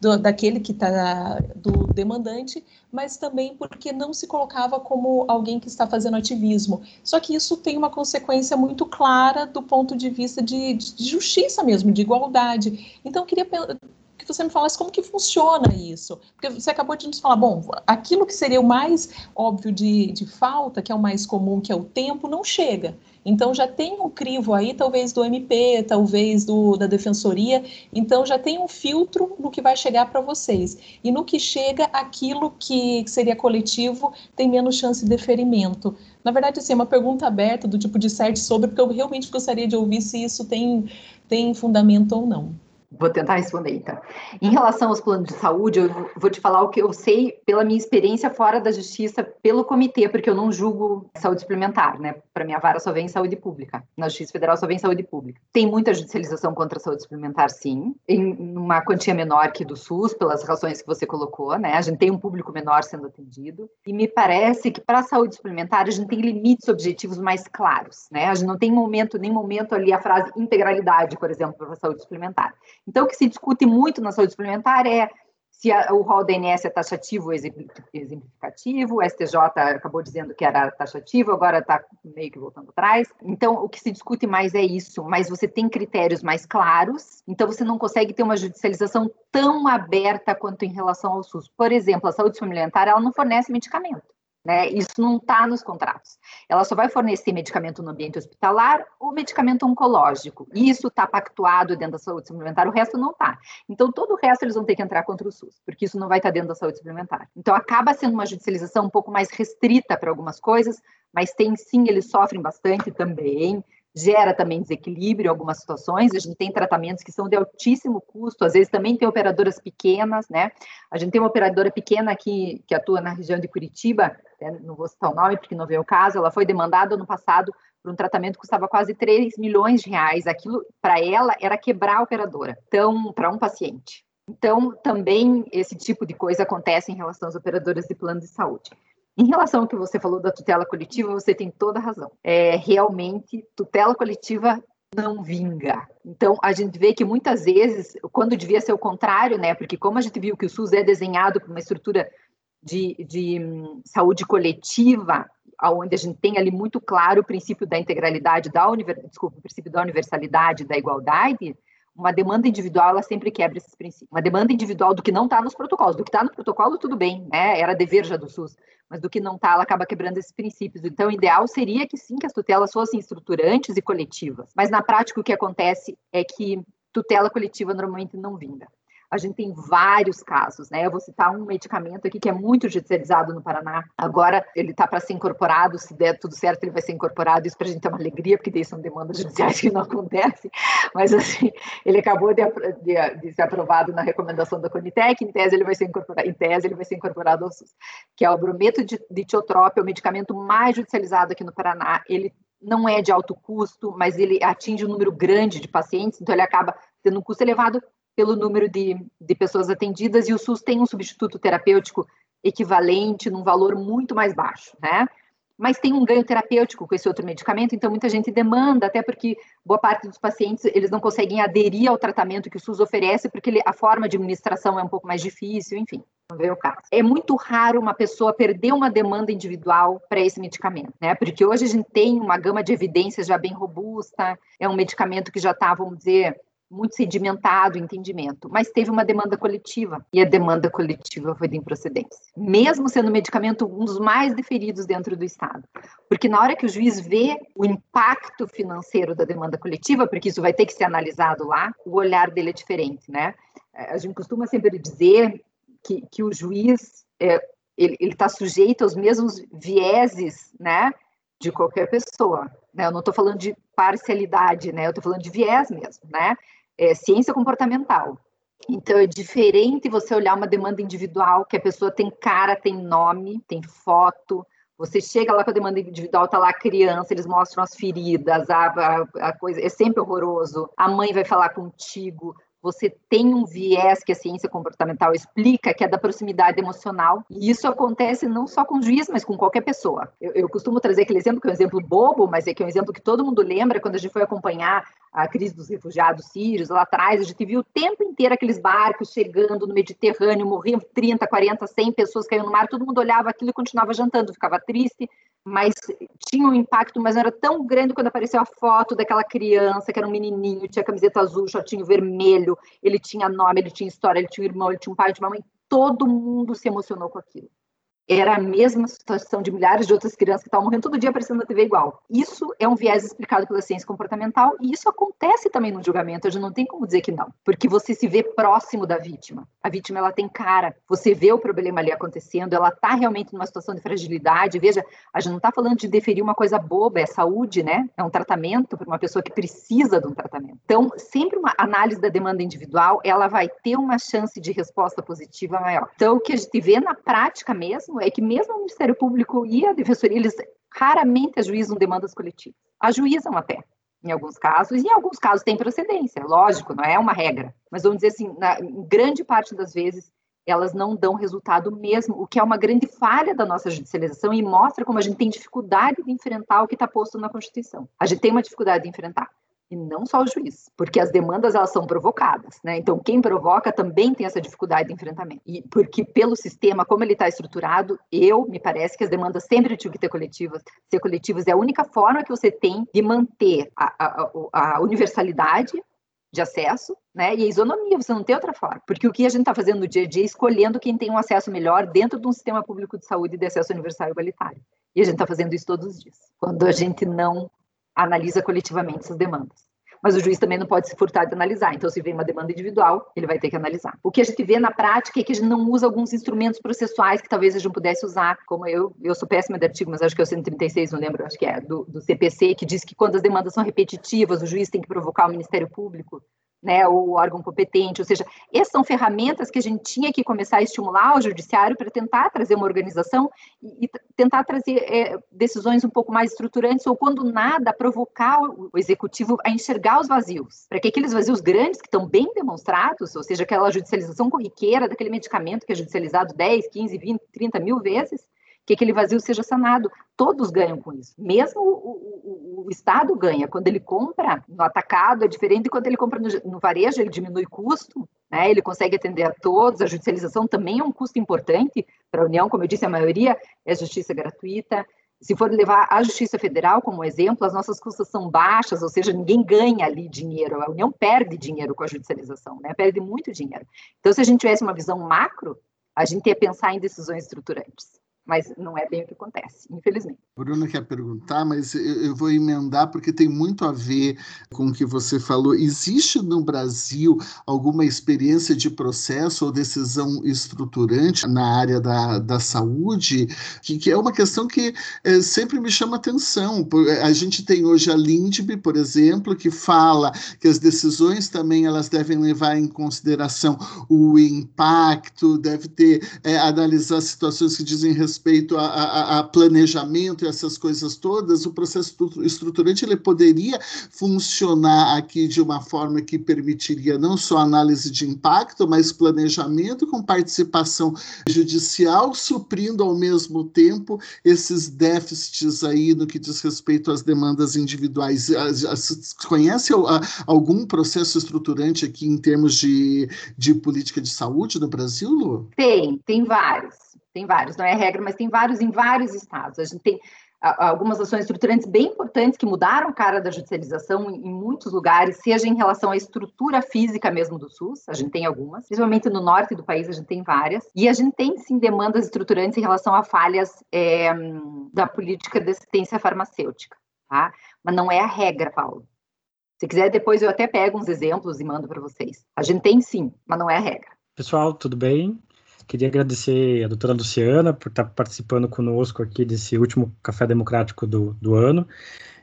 do, daquele que está do demandante, mas também porque não se colocava como alguém que está fazendo ativismo. Só que isso tem uma consequência muito clara do ponto de vista de, de justiça mesmo, de igualdade. Então, eu queria que você me falasse como que funciona isso. Porque você acabou de nos falar, bom, aquilo que seria o mais óbvio de, de falta, que é o mais comum, que é o tempo, não chega. Então já tem um crivo aí, talvez do MP, talvez do, da defensoria, então já tem um filtro no que vai chegar para vocês. E no que chega, aquilo que seria coletivo tem menos chance de deferimento. Na verdade, assim, é uma pergunta aberta do tipo de certo sobre, porque eu realmente gostaria de ouvir se isso tem, tem fundamento ou não. Vou tentar responder então. Em relação aos planos de saúde, eu vou te falar o que eu sei pela minha experiência fora da justiça, pelo comitê, porque eu não julgo saúde suplementar, né? Para minha vara só vem saúde pública. Na Justiça Federal só vem saúde pública. Tem muita judicialização contra a saúde suplementar, sim, em uma quantia menor que do SUS, pelas razões que você colocou, né? A gente tem um público menor sendo atendido. E me parece que para a saúde suplementar a gente tem limites objetivos mais claros, né? A gente não tem momento, nem momento ali a frase integralidade, por exemplo, para a saúde suplementar. Então, o que se discute muito na saúde suplementar é se a, o rol da ANS é taxativo ou exemplificativo, o STJ acabou dizendo que era taxativo, agora está meio que voltando atrás. Então, o que se discute mais é isso, mas você tem critérios mais claros, então você não consegue ter uma judicialização tão aberta quanto em relação ao SUS. Por exemplo, a saúde suplementar, ela não fornece medicamento. Né? Isso não está nos contratos. Ela só vai fornecer medicamento no ambiente hospitalar ou medicamento oncológico. Isso está pactuado dentro da saúde suplementar, o resto não está. Então, todo o resto eles vão ter que entrar contra o SUS, porque isso não vai estar tá dentro da saúde suplementar. Então, acaba sendo uma judicialização um pouco mais restrita para algumas coisas, mas tem sim, eles sofrem bastante também gera também desequilíbrio em algumas situações. A gente tem tratamentos que são de altíssimo custo, às vezes também tem operadoras pequenas, né? A gente tem uma operadora pequena aqui que atua na região de Curitiba, né? não vou citar o nome porque não veio o caso, ela foi demandada no passado por um tratamento que custava quase 3 milhões de reais. Aquilo, para ela, era quebrar a operadora, então, para um paciente. Então, também esse tipo de coisa acontece em relação às operadoras de plano de saúde. Em relação ao que você falou da tutela coletiva, você tem toda a razão. É, realmente, tutela coletiva não vinga. Então, a gente vê que muitas vezes, quando devia ser o contrário, né? Porque como a gente viu que o SUS é desenhado por uma estrutura de, de hum, saúde coletiva, onde a gente tem ali muito claro o princípio da integralidade, da desculpa, o princípio da universalidade, da igualdade, uma demanda individual, ela sempre quebra esses princípios. Uma demanda individual do que não está nos protocolos. Do que está no protocolo, tudo bem, né? Era dever já do SUS. Mas do que não está, ela acaba quebrando esses princípios. Então, o ideal seria que sim, que as tutelas fossem estruturantes e coletivas. Mas na prática, o que acontece é que tutela coletiva normalmente não vinga. A gente tem vários casos, né? Eu vou citar um medicamento aqui que é muito judicializado no Paraná. Agora ele está para ser incorporado, se der tudo certo, ele vai ser incorporado. Isso para a gente é uma alegria, porque daí são demandas judiciais que não acontecem. Mas assim, ele acabou de, de, de ser aprovado na recomendação da Conitec. Em tese, ele vai ser incorporado, em tese, ele vai ser incorporado ao SUS, que é o brometo de, de tiotrope, é o medicamento mais judicializado aqui no Paraná. Ele não é de alto custo, mas ele atinge um número grande de pacientes, então ele acaba tendo um custo elevado pelo número de, de pessoas atendidas e o SUS tem um substituto terapêutico equivalente num valor muito mais baixo, né? Mas tem um ganho terapêutico com esse outro medicamento, então muita gente demanda, até porque boa parte dos pacientes eles não conseguem aderir ao tratamento que o SUS oferece, porque a forma de administração é um pouco mais difícil, enfim, não veio o caso. É muito raro uma pessoa perder uma demanda individual para esse medicamento, né? Porque hoje a gente tem uma gama de evidências já bem robusta, é um medicamento que já está, vamos dizer, muito sedimentado o entendimento, mas teve uma demanda coletiva e a demanda coletiva foi de improcedência, mesmo sendo o medicamento um dos mais deferidos dentro do Estado, porque na hora que o juiz vê o impacto financeiro da demanda coletiva, porque isso vai ter que ser analisado lá, o olhar dele é diferente, né? A gente costuma sempre dizer que, que o juiz é, ele está sujeito aos mesmos vieses, né, de qualquer pessoa. Né? Eu não estou falando de parcialidade, né? Eu estou falando de viés mesmo, né? É ciência comportamental. Então é diferente você olhar uma demanda individual que a pessoa tem cara, tem nome, tem foto. Você chega lá com a demanda individual, tá lá a criança, eles mostram as feridas, a, a, a coisa é sempre horroroso. A mãe vai falar contigo, você tem um viés que a ciência comportamental explica, que é da proximidade emocional. E isso acontece não só com o juiz, mas com qualquer pessoa. Eu, eu, costumo trazer aquele exemplo, que é um exemplo bobo, mas é que é um exemplo que todo mundo lembra quando a gente foi acompanhar a crise dos refugiados sírios lá atrás. A gente viu o tempo inteiro aqueles barcos chegando no Mediterrâneo, morriam 30, 40, 100 pessoas caindo no mar. Todo mundo olhava aquilo e continuava jantando, ficava triste mas tinha um impacto, mas não era tão grande quando apareceu a foto daquela criança, que era um menininho, tinha camiseta azul, shortinho vermelho, ele tinha nome, ele tinha história, ele tinha um irmão, ele tinha um pai, tinha uma mãe, todo mundo se emocionou com aquilo era a mesma situação de milhares de outras crianças que estavam morrendo todo dia aparecendo na TV igual. Isso é um viés explicado pela ciência comportamental e isso acontece também no julgamento. A gente não tem como dizer que não, porque você se vê próximo da vítima. A vítima ela tem cara, você vê o problema ali acontecendo, ela está realmente numa situação de fragilidade. Veja, a gente não está falando de deferir uma coisa boba, é saúde, né? É um tratamento para uma pessoa que precisa de um tratamento. Então, sempre uma análise da demanda individual, ela vai ter uma chance de resposta positiva maior. Então, o que a gente vê na prática mesmo é que mesmo o Ministério Público e a Defensoria, eles raramente ajuizam demandas coletivas. Ajuizam até, em alguns casos, e em alguns casos tem procedência, lógico, não é uma regra. Mas vamos dizer assim, na grande parte das vezes, elas não dão resultado mesmo, o que é uma grande falha da nossa judicialização e mostra como a gente tem dificuldade de enfrentar o que está posto na Constituição. A gente tem uma dificuldade de enfrentar e não só o juiz, porque as demandas elas são provocadas, né? Então quem provoca também tem essa dificuldade de enfrentamento. E porque pelo sistema como ele está estruturado, eu me parece que as demandas sempre tinham que ter coletivas. Ser coletivas é a única forma que você tem de manter a, a, a universalidade de acesso, né? E a isonomia, você não tem outra forma. Porque o que a gente está fazendo no dia a dia é escolhendo quem tem um acesso melhor dentro de um sistema público de saúde de acesso universal e igualitário. E a gente está fazendo isso todos os dias. Quando a gente não analisa coletivamente essas demandas. Mas o juiz também não pode se furtar de analisar. Então, se vem uma demanda individual, ele vai ter que analisar. O que a gente vê na prática é que a gente não usa alguns instrumentos processuais que talvez a gente pudesse usar, como eu, eu sou péssima de artigo, mas acho que é o 136, não lembro, acho que é, do, do CPC, que diz que quando as demandas são repetitivas, o juiz tem que provocar o Ministério Público né, o órgão competente, ou seja, essas são ferramentas que a gente tinha que começar a estimular o judiciário para tentar trazer uma organização e, e tentar trazer é, decisões um pouco mais estruturantes, ou quando nada, provocar o, o executivo a enxergar os vazios, para que aqueles vazios grandes que estão bem demonstrados, ou seja, aquela judicialização corriqueira daquele medicamento que é judicializado 10, 15, 20, 30 mil vezes, que aquele vazio seja sanado. Todos ganham com isso. Mesmo o, o, o, Estado ganha. Quando ele compra no atacado, é diferente de quando ele compra no, no varejo, ele diminui custo, né? ele consegue atender a todos. A judicialização também é um custo importante para a União. Como eu disse, a maioria é justiça gratuita. Se for levar a Justiça Federal como exemplo, as nossas custas são baixas, ou seja, ninguém ganha ali dinheiro, a União perde dinheiro com a judicialização, né? perde muito dinheiro. Então, se a gente tivesse uma visão macro, a gente ia pensar em decisões estruturantes mas não é bem o que acontece, infelizmente. Bruna quer perguntar, mas eu vou emendar porque tem muito a ver com o que você falou. Existe no Brasil alguma experiência de processo ou decisão estruturante na área da, da saúde? Que, que é uma questão que é, sempre me chama atenção. A gente tem hoje a LINDB, por exemplo, que fala que as decisões também elas devem levar em consideração o impacto, deve ter, é, analisar situações que dizem respeito respeito a, a, a, planejamento e essas coisas todas, o processo estruturante ele poderia funcionar aqui de uma forma que permitiria não só análise de impacto, mas planejamento com participação judicial, suprindo ao mesmo tempo esses déficits aí no que diz respeito às demandas individuais. Conhece algum processo estruturante aqui em termos de, de política de saúde no Brasil, Lu? Tem, tem vários tem vários, não é regra, mas tem vários em vários estados. A gente tem algumas ações estruturantes bem importantes que mudaram a cara da judicialização em, muitos lugares, seja em relação à estrutura física mesmo do SUS, a gente tem algumas, principalmente no norte do país a gente tem várias, e a gente tem sim demandas estruturantes em relação a falhas é, da política de assistência farmacêutica, tá? Mas não é a regra, Paulo. Se quiser, depois eu até pego uns exemplos e mando para vocês. A gente tem sim, mas não é a regra. Pessoal, tudo bem? Queria agradecer a doutora Luciana por estar participando conosco aqui desse último Café Democrático do, do ano.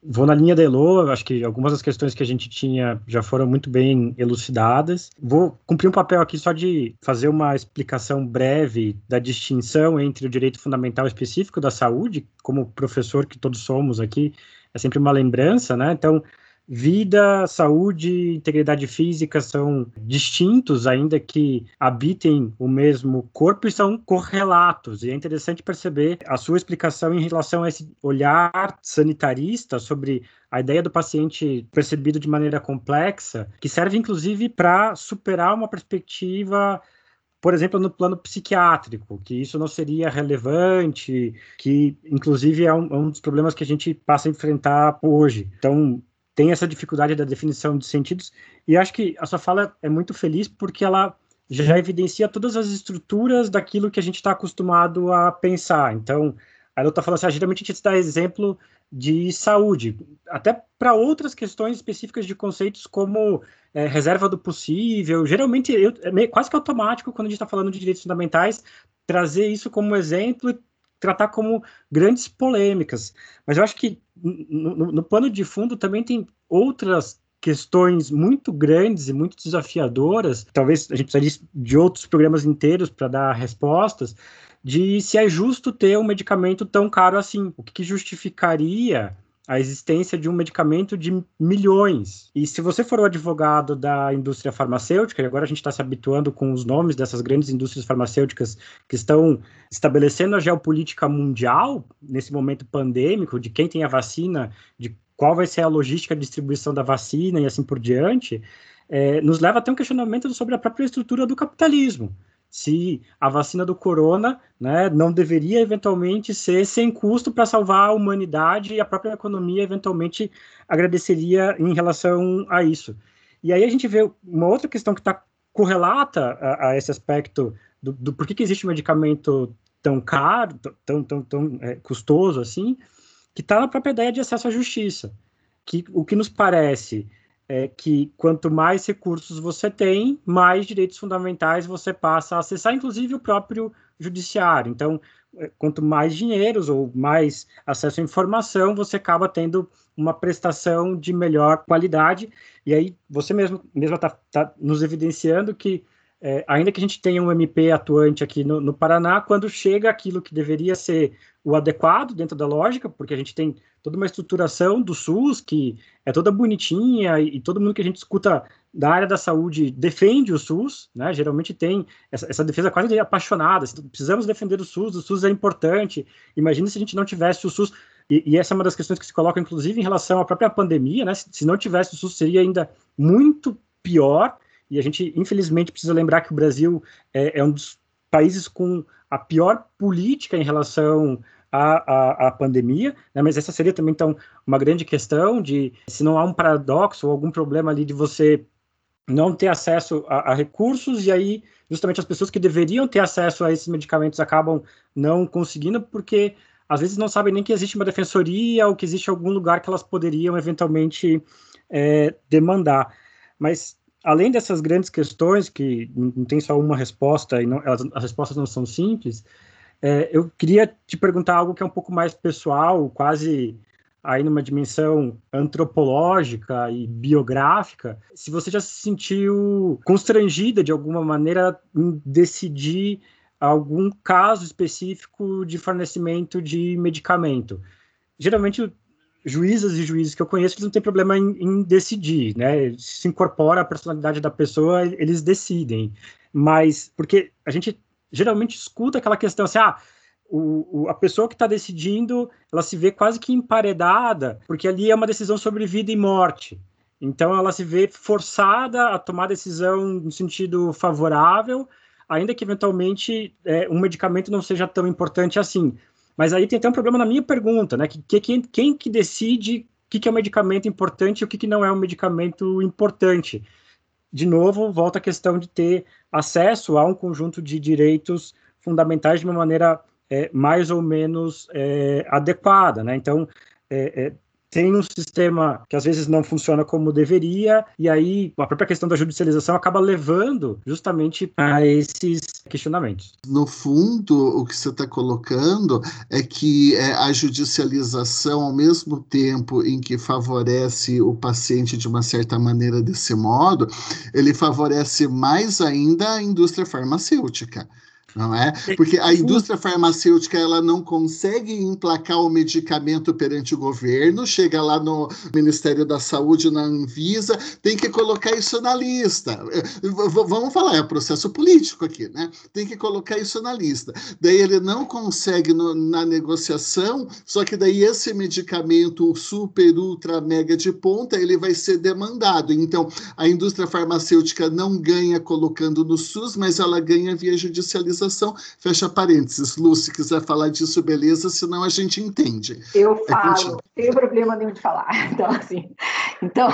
Vou na linha da Elo, acho que algumas das questões que a gente tinha já foram muito bem elucidadas. Vou cumprir um papel aqui só de fazer uma explicação breve da distinção entre o direito fundamental específico da saúde, como professor que todos somos aqui, é sempre uma lembrança, né? Então, Vida, saúde integridade física são distintos, ainda que habitem o mesmo corpo e são correlatos. E é interessante perceber a sua explicação em relação a esse olhar sanitarista sobre a ideia do paciente percebido de maneira complexa, que serve inclusive para superar uma perspectiva por exemplo, no plano psiquiátrico, que isso não seria relevante, que inclusive é um, é um, dos problemas que a gente passa a enfrentar hoje. Então, tem essa dificuldade da definição de sentidos, e acho que a sua fala é muito feliz porque ela já evidencia todas as estruturas daquilo que a gente está acostumado a pensar. Então, a Ela está falando assim, ah, geralmente a gente dá exemplo de saúde, até para outras questões específicas de conceitos como é, reserva do possível. Geralmente eu, é meio, quase que automático quando a gente está falando de direitos fundamentais trazer isso como exemplo e tratar como grandes polêmicas. Mas eu acho que no, no plano de fundo também tem outras questões muito grandes e muito desafiadoras, talvez a gente precisaria de outros programas inteiros para dar respostas, de se é justo ter um medicamento tão caro assim. O que justificaria a existência de um medicamento de milhões. E se você for o advogado da indústria farmacêutica, e agora a gente está se habituando com os nomes dessas grandes indústrias farmacêuticas que estão estabelecendo a geopolítica mundial nesse momento pandêmico, de quem tem a vacina, de qual vai ser a logística de distribuição da vacina e assim por diante, é, nos leva até um questionamento sobre a própria estrutura do capitalismo se a vacina do corona né, não deveria eventualmente ser sem custo para salvar a humanidade e a própria economia eventualmente agradeceria em relação a isso. E aí a gente vê uma outra questão que está correlata a, a, esse aspecto do, do por que, que existe um medicamento tão caro, tão, tão, tão é, custoso assim, que está na própria ideia de acesso à justiça. Que o que nos parece é que quanto mais recursos você tem, mais direitos fundamentais você passa a acessar, inclusive o próprio judiciário. Então, é, quanto mais dinheiros ou mais acesso à informação, você acaba tendo uma prestação de melhor qualidade. E aí, você mesmo está tá nos evidenciando que, é, ainda que a gente tenha um MP atuante aqui no, no Paraná, quando chega aquilo que deveria ser o adequado dentro da lógica, porque a gente tem toda uma estruturação do SUS que é toda bonitinha e, e, todo mundo que a gente escuta da área da saúde defende o SUS, né? Geralmente tem essa, essa defesa quase apaixonada. Precisamos defender o SUS, o SUS é importante. Imagina se a gente não tivesse o SUS. E, e, essa é uma das questões que se coloca, inclusive, em relação à própria pandemia, né? Se, se não tivesse o SUS, seria ainda muito pior. E a gente, infelizmente, precisa lembrar que o Brasil é, é um dos países com a pior política em relação a, a, a pandemia, né? mas essa seria também então uma grande questão de se não há um paradoxo ou algum problema ali de você não ter acesso a, a, recursos e aí justamente as pessoas que deveriam ter acesso a esses medicamentos acabam não conseguindo porque às vezes não sabem nem que existe uma defensoria ou que existe algum lugar que elas poderiam eventualmente é, demandar. Mas além dessas grandes questões que não tem só uma resposta e não, elas, as respostas não são simples, é, eu queria te perguntar algo que é um pouco mais pessoal, quase aí numa dimensão antropológica e biográfica, se você já se sentiu constrangida de alguma maneira em decidir algum caso específico de fornecimento de medicamento. Geralmente, juízas e juízes que eu conheço, eles não têm problema em, em decidir, né? Se incorpora a personalidade da pessoa, eles decidem. Mas, porque a gente geralmente escuta aquela questão assim, ah, o, o, a pessoa que está decidindo, ela se vê quase que emparedada, porque ali é uma decisão sobre vida e morte. Então ela se vê forçada a tomar decisão no sentido favorável, ainda que eventualmente é, um medicamento não seja tão importante assim. Mas aí tem até um problema na minha pergunta, né? Que, que quem, quem que decide o que, que é um medicamento importante e o que, que não é um medicamento importante? De novo, volta a questão de ter acesso a um conjunto de direitos fundamentais de uma maneira é, mais ou menos é, adequada, né? Então, é, tem um sistema que às vezes não funciona como deveria, e aí a própria questão da judicialização acaba levando justamente a esses questionamentos. No fundo, o que você está colocando é que é, a judicialização, ao mesmo tempo em que favorece o paciente de uma certa maneira desse modo, ele favorece mais ainda a indústria farmacêutica não é? Porque a indústria farmacêutica ela não consegue emplacar o medicamento perante o governo, chega lá no Ministério da Saúde, na Anvisa, tem que colocar isso na lista. Vamos falar, é processo político aqui, né? Tem que colocar isso na lista. Daí ele não consegue no, na negociação, só que daí esse medicamento super, ultra, mega de ponta, ele vai ser demandado. Então, a indústria farmacêutica não ganha colocando no SUS, mas ela ganha via judicialização fecha parênteses. Lu, se quiser falar disso, beleza, senão a gente entende. Eu é falo, não tem problema nenhum de falar. Então, assim, então,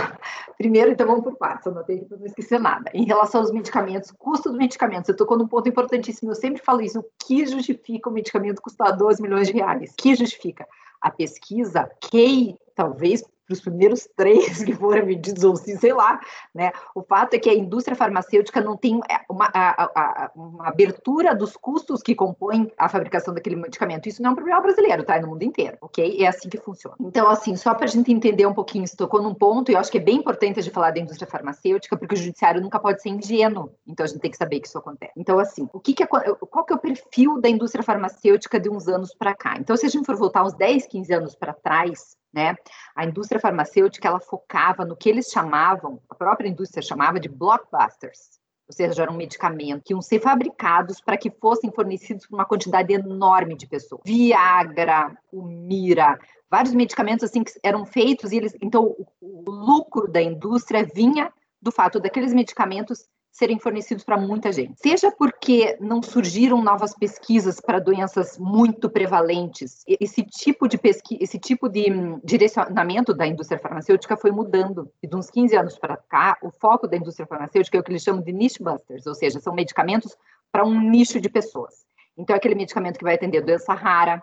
primeiro, então vamos por partes, eu não tenho que não esquecer nada. Em relação aos medicamentos, custo dos medicamentos, eu tocou num ponto importantíssimo, eu sempre falo isso, o que justifica o medicamento custar 12 milhões de reais? O que justifica? A pesquisa, que talvez para os primeiros três que foram vendidos, ou sim, sei lá, né? O fato é que a indústria farmacêutica não tem é, uma, a, a, uma abertura dos custos que compõem a fabricação daquele medicamento. Isso não é um problema brasileiro, tá? É no mundo inteiro, ok? É assim que funciona. Então, assim, só para a gente entender um pouquinho, se tocou num ponto, e eu acho que é bem importante a gente falar da indústria farmacêutica, porque o judiciário nunca pode ser ingênuo, então a gente tem que saber que isso acontece. Então, assim, o que, que é, qual que é o perfil da indústria farmacêutica de uns anos para cá? Então, se a gente for voltar uns 10, 15 anos para trás, né? A indústria farmacêutica ela focava no que eles chamavam, a própria indústria chamava de blockbusters, ou seja, eram medicamentos que iam ser fabricados para que fossem fornecidos para uma quantidade enorme de pessoas. Viagra, o Mira, vários medicamentos assim que eram feitos e eles, então o, o lucro da indústria vinha do fato daqueles medicamentos serem fornecidos para muita gente. Seja porque não surgiram novas pesquisas para doenças muito prevalentes, esse tipo de pesquisa, esse tipo de hum, direcionamento da indústria farmacêutica foi mudando. E de uns 15 anos para cá, o foco da indústria farmacêutica é o que eles chamam de niche busters, ou seja, são medicamentos para um nicho de pessoas. Então, é aquele medicamento que vai atender doença rara,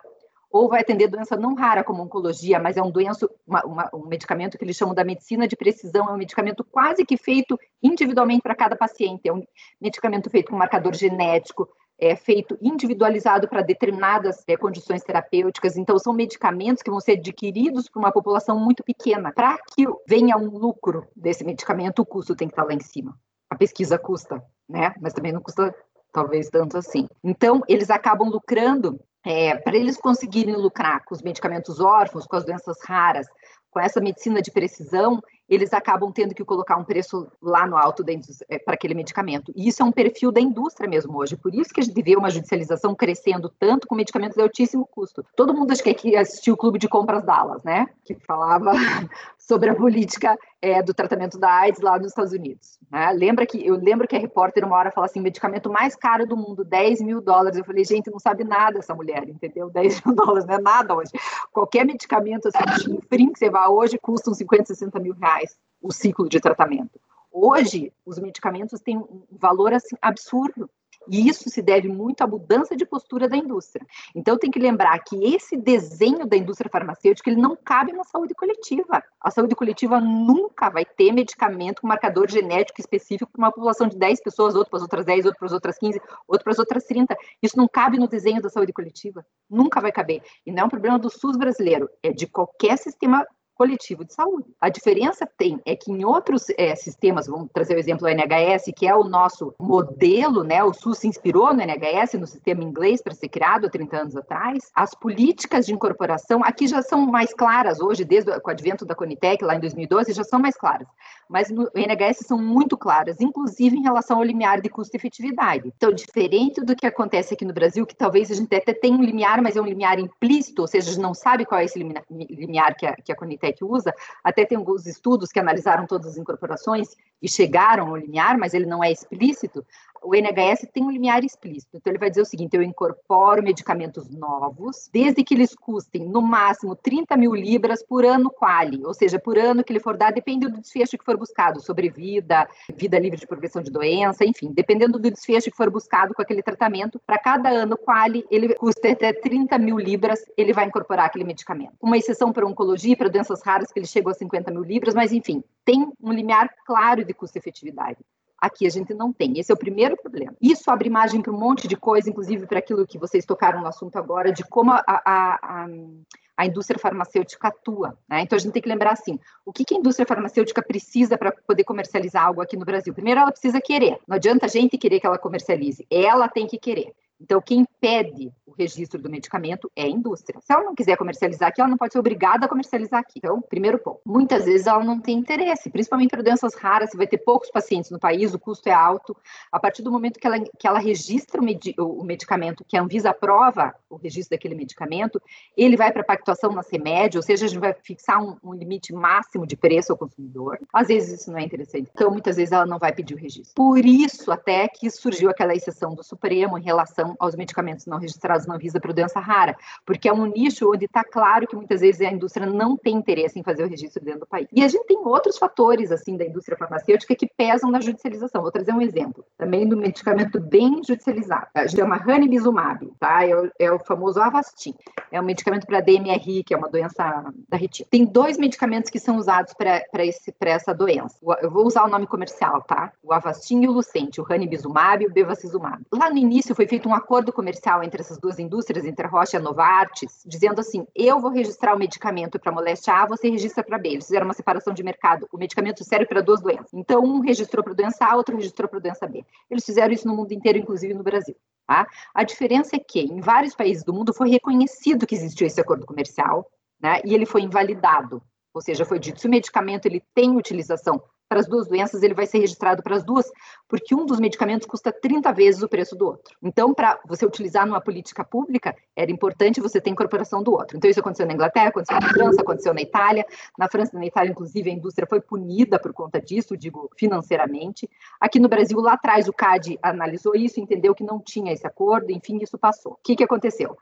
ou vai atender doença não rara como oncologia, mas é um uma, uma, um medicamento que eles chamam da medicina de precisão, é um medicamento quase que feito individualmente para cada paciente, é um medicamento feito com marcador genético, é feito individualizado para determinadas é, condições terapêuticas. Então, são medicamentos que vão ser adquiridos por uma população muito pequena. Para que venha um lucro desse medicamento, o custo tem que estar lá em cima. A pesquisa custa, né? Mas também não custa talvez tanto assim. Então, eles acabam lucrando é, para eles conseguirem lucrar com os medicamentos órfãos, com as doenças raras, com essa medicina de precisão, eles acabam tendo que colocar um preço lá no alto é, para aquele medicamento. E isso é um perfil da indústria mesmo hoje. Por isso que a gente vê uma judicialização crescendo tanto com medicamentos de altíssimo custo. Todo mundo acho que assistiu o Clube de Compras Dallas, né? Que falava sobre a política é, do tratamento da AIDS lá nos Estados Unidos. Né? Lembra que eu lembro que a repórter uma hora falou assim, medicamento mais caro do mundo, 10 mil dólares. Eu falei, gente, não sabe nada essa mulher, entendeu? 10 mil dólares não é nada hoje. Qualquer medicamento assim, que você vai hoje custa uns 50, 60 mil reais o ciclo de tratamento. Hoje, os medicamentos têm um valor assim, absurdo. E isso se deve muito à mudança de postura da indústria. Então tem que lembrar que esse desenho da indústria farmacêutica ele não cabe na saúde coletiva. A saúde coletiva nunca vai ter medicamento com marcador genético específico para uma população de 10 pessoas, outro para as outras 10, outro para as outras 15, outro para as outras 30. Isso não cabe no desenho da saúde coletiva. Nunca vai caber. E não é um problema do SUS brasileiro, é de qualquer sistema coletivo de saúde. A diferença tem é que em outros é, sistemas, vamos trazer o exemplo do NHS, que é o nosso modelo, né? O SUS se inspirou no NHS, no sistema inglês para ser criado há 30 anos atrás. As políticas de incorporação aqui já são mais claras hoje, desde o advento da Conitec lá em 2012, já são mais claras. Mas no NHS são muito claras, inclusive em relação ao limiar de custo-efetividade. Então, diferente do que acontece aqui no Brasil, que talvez a gente até tenha um limiar, mas é um limiar implícito, ou seja, a gente não sabe qual é esse limiar que a, que a Conitec que usa, até tem alguns estudos que analisaram todas as incorporações e chegaram ao limiar, mas ele não é explícito. O NHS tem um limiar explícito. Então, ele vai dizer o seguinte: eu incorporo medicamentos novos, desde que eles custem no máximo 30 mil libras por ano quali, ou seja, por ano que ele for dar, depende do desfecho que for buscado, sobrevida, vida livre de progressão de doença, enfim, dependendo do desfecho que for buscado com aquele tratamento, para cada ano quali, ele custa até 30 mil libras, ele vai incorporar aquele medicamento. Uma exceção para oncologia, para doenças raras, que ele chegou a 50 mil libras, mas enfim, tem um limiar claro de custo-efetividade. Aqui a gente não tem. Esse é o primeiro problema. Isso abre margem para um monte de coisa, inclusive para aquilo que vocês tocaram no assunto agora, de como a, a, a, a indústria farmacêutica atua. Né? Então a gente tem que lembrar assim: o que, que a indústria farmacêutica precisa para poder comercializar algo aqui no Brasil? Primeiro, ela precisa querer. Não adianta a gente querer que ela comercialize, ela tem que querer. Então, quem impede o registro do medicamento é a indústria. Se ela não quiser comercializar aqui, ela não pode ser obrigada a comercializar aqui. Então, primeiro ponto. Muitas vezes ela não tem interesse, principalmente para doenças raras, se vai ter poucos pacientes no país, o custo é alto. A partir do momento que ela, que ela registra o, med o medicamento, que a Anvisa aprova o registro daquele medicamento, ele vai para a pactuação na CEMED, ou seja, a gente vai fixar um, um limite máximo de preço ao consumidor. Às vezes isso não é interessante. Então, muitas vezes ela não vai pedir o registro. Por isso, até que surgiu aquela exceção do Supremo em relação aos medicamentos não registrados na Anvisa para doença rara, porque é um nicho onde está claro que muitas vezes a indústria não tem interesse em fazer o registro dentro do país. E a gente tem outros fatores, assim, da indústria farmacêutica que pesam na judicialização. Vou trazer um exemplo, também do medicamento bem judicializado. A gente chama ranibizumab, tá? É o, é o famoso Avastin. É um medicamento para DMRI, que é uma doença da retina. Tem dois medicamentos que são usados para essa doença. Eu vou usar o nome comercial, tá? O Avastin e o Lucente, o ranibizumab e o bevacizumab. Lá no início foi feito um acordo comercial entre essas duas indústrias, entre a Roche e a Novartis, dizendo assim: eu vou registrar o medicamento para moléstia A, você registra para B. Eles fizeram uma separação de mercado. O medicamento serve para duas doenças. Então, um registrou para doença A, outro registrou para doença B. Eles fizeram isso no mundo inteiro, inclusive no Brasil. Tá? A diferença é que, em vários países do mundo, foi reconhecido que existiu esse acordo comercial né, e ele foi invalidado. Ou seja, foi dito, se o medicamento ele tem utilização para as duas doenças, ele vai ser registrado para as duas, porque um dos medicamentos custa 30 vezes o preço do outro. Então, para você utilizar numa política pública, era importante você ter incorporação do outro. Então, isso aconteceu na Inglaterra, aconteceu na França, aconteceu na Itália. Na França e na Itália, inclusive, a indústria foi punida por conta disso, digo, financeiramente. Aqui no Brasil, lá atrás, o CAD analisou isso, entendeu que não tinha esse acordo, enfim, isso passou. O que, que aconteceu?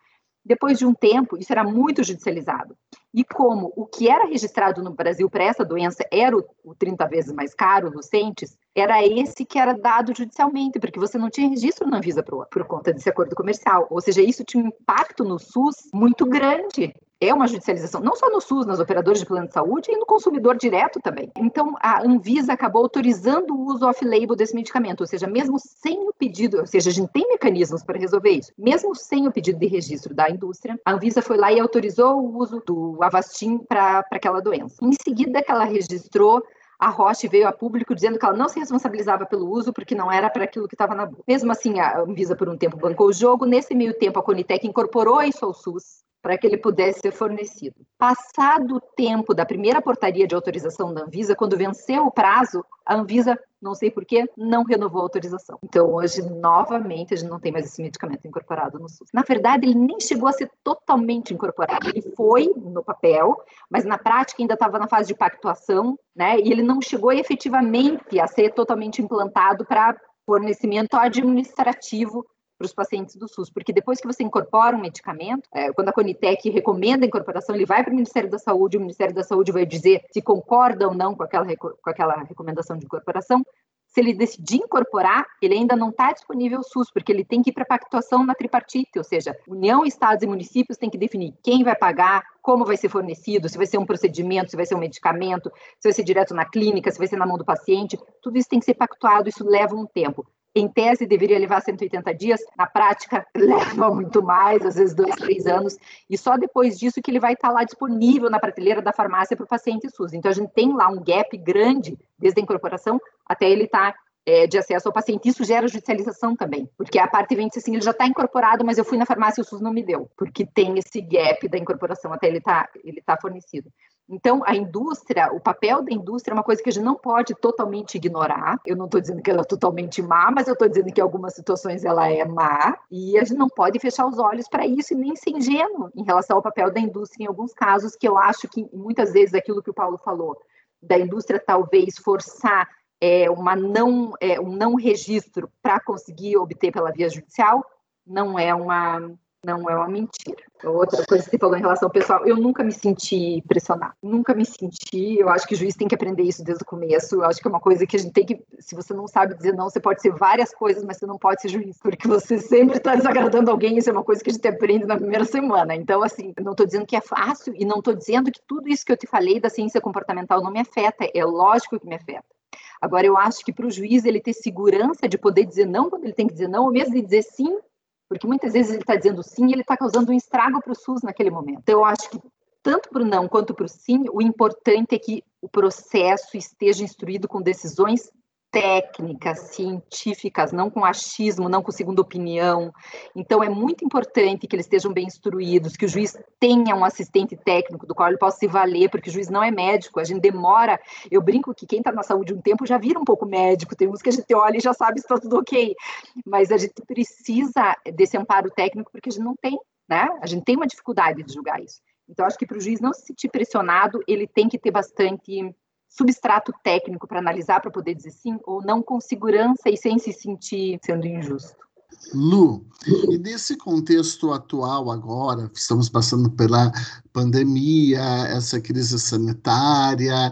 Depois de um tempo, isso era muito judicializado. E como o que era registrado no Brasil para essa doença era o, o 30 vezes mais caro, Lucentes, era esse que era dado judicialmente, porque você não tinha registro na Anvisa por, por conta desse acordo comercial. Ou seja, isso tinha um impacto no SUS muito grande é uma judicialização, não só no SUS, nas operadoras de plano de saúde, e no consumidor direto também. Então, a Anvisa acabou autorizando o uso off-label desse medicamento, ou seja, mesmo sem o pedido, ou seja, a gente tem mecanismos para resolver isso, mesmo sem o pedido de registro da indústria, a Anvisa foi lá e autorizou o uso do Avastin para aquela doença. Em seguida, ela registrou a Roche veio a público dizendo que ela não se responsabilizava pelo uso porque não era para aquilo que estava na boca. Mesmo assim, a Anvisa por um tempo bancou o jogo. Nesse meio tempo, a Conitec incorporou isso ao SUS para que ele pudesse ser fornecido. Passado o tempo da primeira portaria de autorização da Anvisa, quando venceu o prazo, a Anvisa, não sei porquê, não renovou a autorização. Então, hoje, novamente, a gente não tem mais esse medicamento incorporado no SUS. Na verdade, ele nem chegou a ser totalmente incorporado. Ele foi no papel, mas na prática ainda estava na fase de pactuação, né? E ele não chegou efetivamente a ser totalmente implantado para fornecimento administrativo para os pacientes do SUS, porque depois que você incorpora um medicamento, é, quando a Conitec recomenda a incorporação, ele vai para o Ministério da Saúde, o Ministério da Saúde vai dizer se concorda ou não com aquela, com aquela recomendação de incorporação. Se ele decidir incorporar, ele ainda não está disponível ao SUS, porque ele tem que ir para pactuação na tripartite, ou seja, União, Estados e municípios têm que definir quem vai pagar, como vai ser fornecido, se vai ser um procedimento, se vai ser um medicamento, se vai ser direto na clínica, se vai ser na mão do paciente. Tudo isso tem que ser pactuado, isso leva um tempo em tese deveria levar 180 dias, na prática leva muito mais, às vezes dois, três anos, e só depois disso que ele vai estar lá disponível na prateleira da farmácia para o paciente SUS. Então a gente tem lá um gap grande desde a incorporação até ele estar é, de acesso ao paciente. Isso gera judicialização também, porque a parte vem assim, ele já está incorporado, mas eu fui na farmácia e o SUS não me deu, porque tem esse gap da incorporação até ele estar tá, ele tá fornecido. Então, a indústria, o papel da indústria é uma coisa que a gente não pode totalmente ignorar. Eu não estou dizendo que ela é totalmente má, mas eu estou dizendo que em algumas situações ela é má. E a gente não pode fechar os olhos para isso e nem ser ingênuo em relação ao papel da indústria em alguns casos, que eu acho que muitas vezes aquilo que o Paulo falou, da indústria talvez forçar é, uma não, é, um não registro para conseguir obter pela via judicial, não é uma não é uma mentira. Outra coisa que você falou em relação pessoal, eu nunca me senti pressionada, nunca me senti. Eu acho que o juiz tem que aprender isso desde o começo. Eu acho que é uma coisa que a gente tem que, se você não sabe dizer não, você pode ser várias coisas, mas você não pode ser juiz, porque você sempre está desagradando alguém. Isso é uma coisa que a gente aprende na primeira semana. Então, assim, não estou dizendo que é fácil e não estou dizendo que tudo isso que eu te falei da ciência comportamental não me afeta. É lógico que me afeta. Agora, eu acho que para o juiz ele ter segurança de poder dizer não quando ele tem que dizer não, ou mesmo de dizer sim porque muitas vezes ele está dizendo sim e ele está causando um estrago para o SUS naquele momento. Então, eu acho que tanto para o não quanto para o sim, o importante é que o processo esteja instruído com decisões técnicas, científicas, não com achismo, não com segunda opinião. Então, é muito importante que eles estejam bem instruídos, que o juiz tenha um assistente técnico do qual ele possa se valer, porque o juiz não é médico, a gente demora. Eu brinco que quem está na saúde um tempo já vira um pouco médico, tem uns que a gente olha e já sabe se está tudo ok, mas a gente precisa desse amparo técnico porque a gente não tem, né? A gente tem uma dificuldade de julgar isso. Então, acho que para o juiz não se sentir pressionado, ele tem que ter bastante substrato técnico para analisar, para poder dizer sim ou não com segurança e sem se sentir sendo injusto. Lu, e nesse contexto atual agora, estamos passando pela pandemia, essa crise sanitária,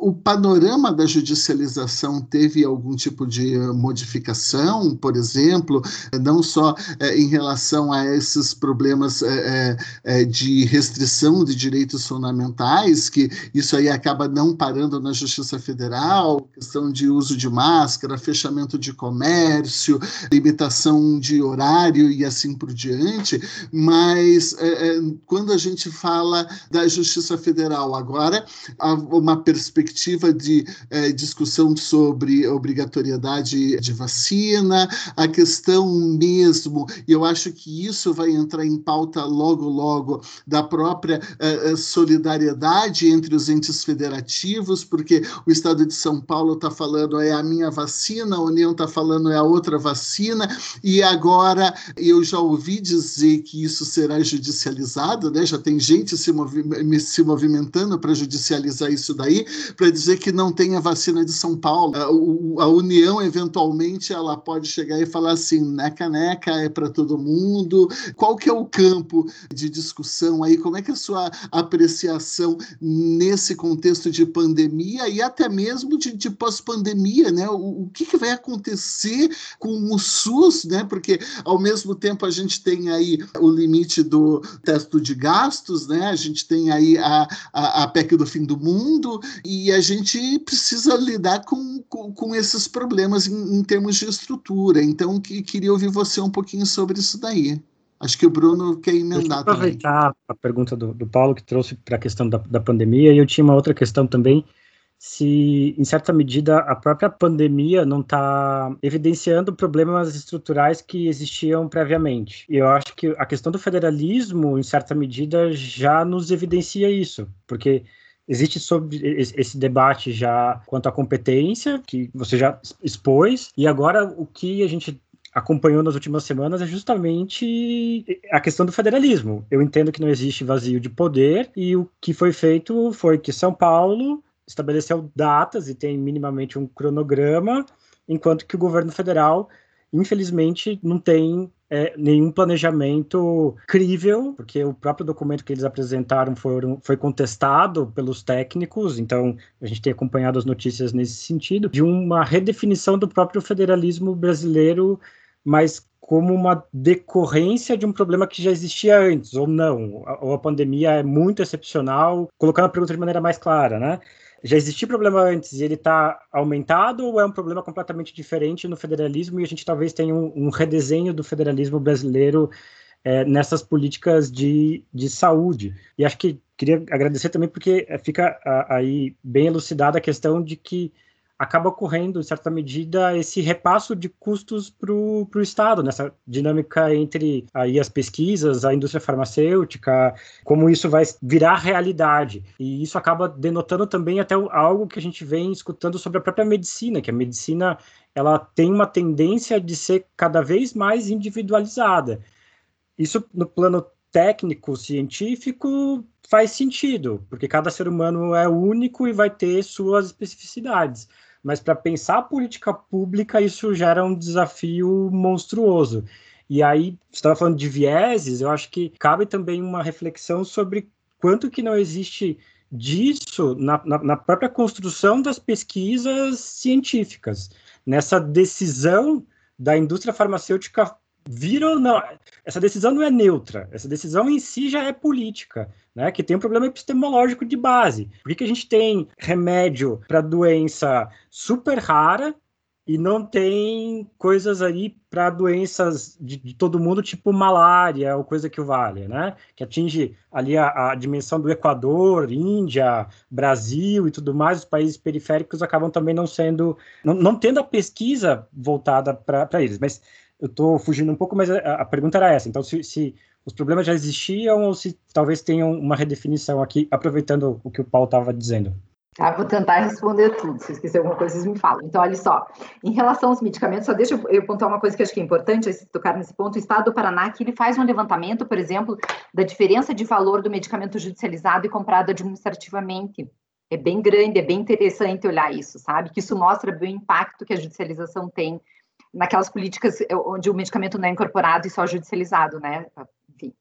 o panorama da judicialização teve algum tipo de modificação, por exemplo, não só é, em relação a esses problemas é, é, de restrição de direitos fundamentais, que isso aí acaba não parando na Justiça Federal, questão de uso de máscara, fechamento de comércio, limitação de horário e assim por diante, mas quando a gente fala da Justiça Federal. Agora, há uma perspectiva de é, discussão sobre obrigatoriedade de vacina, a questão mesmo, e eu acho que isso vai entrar em pauta logo, logo, da própria é, solidariedade entre os entes federativos, porque o Estado de São Paulo está falando é a minha vacina, a União está falando é a outra vacina, e agora eu já ouvi dizer que isso será judicializado, né? já tem gente se, movi se movimentando para judicializar isso daí, para dizer que não tem a vacina de São Paulo. A, a, União, eventualmente, ela pode chegar e falar assim, neca, neca, é para todo mundo. Qual que é o campo de discussão aí? Como é que é a sua apreciação nesse contexto de pandemia e até mesmo de, de pós-pandemia, né? O, o que, que vai acontecer com o SUS, né? Porque, ao mesmo tempo, a gente tem aí o limite do teto de gastos, né? A gente tem aí a, a, a PEC do fim do mundo e a gente precisa lidar com, com, com esses problemas em, em, termos de estrutura. Então, que, queria ouvir você um pouquinho sobre isso daí. Acho que o Bruno quer emendar aproveitar também. a pergunta do, do Paulo, que trouxe para a questão da, da pandemia, e eu tinha uma outra questão também, se, em certa medida, a própria pandemia não está evidenciando problemas estruturais que existiam previamente. Eu acho que a questão do federalismo, em certa medida, já nos evidencia isso, porque existe sobre esse debate já quanto à competência, que você já expôs, e agora o que a gente acompanhou nas últimas semanas é justamente a questão do federalismo. Eu entendo que não existe vazio de poder e o que foi feito foi que São Paulo estabeleceu datas e tem minimamente um cronograma, enquanto que o governo federal, infelizmente, não tem é, nenhum planejamento crível, porque o próprio documento que eles apresentaram foram, foi contestado pelos técnicos, então a gente tem acompanhado as notícias nesse sentido, de uma redefinição do próprio federalismo brasileiro, mas como uma decorrência de um problema que já existia antes, ou não, ou a pandemia é muito excepcional, colocando a pergunta de maneira mais clara, né? Já existia problema antes e ele está aumentado ou é um problema completamente diferente no federalismo e a gente talvez tenha um, um redesenho do federalismo brasileiro é, nessas políticas de, de saúde? E acho que queria agradecer também porque fica aí bem elucidada a questão de que acaba ocorrendo, em certa medida, esse repasso de custos para o Estado, nessa dinâmica entre aí as pesquisas, a indústria farmacêutica, como isso vai virar realidade. E isso acaba denotando também até algo que a gente vem escutando sobre a própria medicina, que a medicina ela tem uma tendência de ser cada vez mais individualizada. Isso no plano técnico, científico, faz sentido, porque cada ser humano é único e vai ter suas especificidades mas para pensar a política pública, isso gera um desafio monstruoso. E aí, você estava falando de vieses, eu acho que cabe também uma reflexão sobre quanto que não existe disso na, na, na própria construção das pesquisas científicas, nessa decisão da indústria farmacêutica vir ou não. Essa decisão não é neutra, essa decisão em si já é política, né? Que tem um problema epistemológico de base. Por que, que a gente tem remédio para doença super rara e não tem coisas aí para doenças de, de, todo mundo, tipo malária ou coisa que o vale, né? Que atinge ali a, a, dimensão do Equador, Índia, Brasil e tudo mais, os países periféricos acabam também não sendo, não, não tendo a pesquisa voltada para eles. Mas eu estou fugindo um pouco, mas a, a, pergunta era essa. Então, se, se os problemas já existiam ou se talvez tenham uma redefinição aqui, aproveitando o que o Paulo estava dizendo. Tá, vou tentar responder tudo. Se esquecer alguma coisa, vocês me falam. Então, olha só. Em relação aos medicamentos, só deixa eu pontuar uma coisa que acho que é importante tocar nesse ponto. O Estado do Paraná, que ele faz um levantamento, por exemplo, da diferença de valor do medicamento judicializado e comprado administrativamente. É bem grande, é bem interessante olhar isso, sabe? Que isso mostra bem o impacto que a judicialização tem naquelas políticas eh, onde o medicamento não é incorporado e só judicializado, né? Enfim.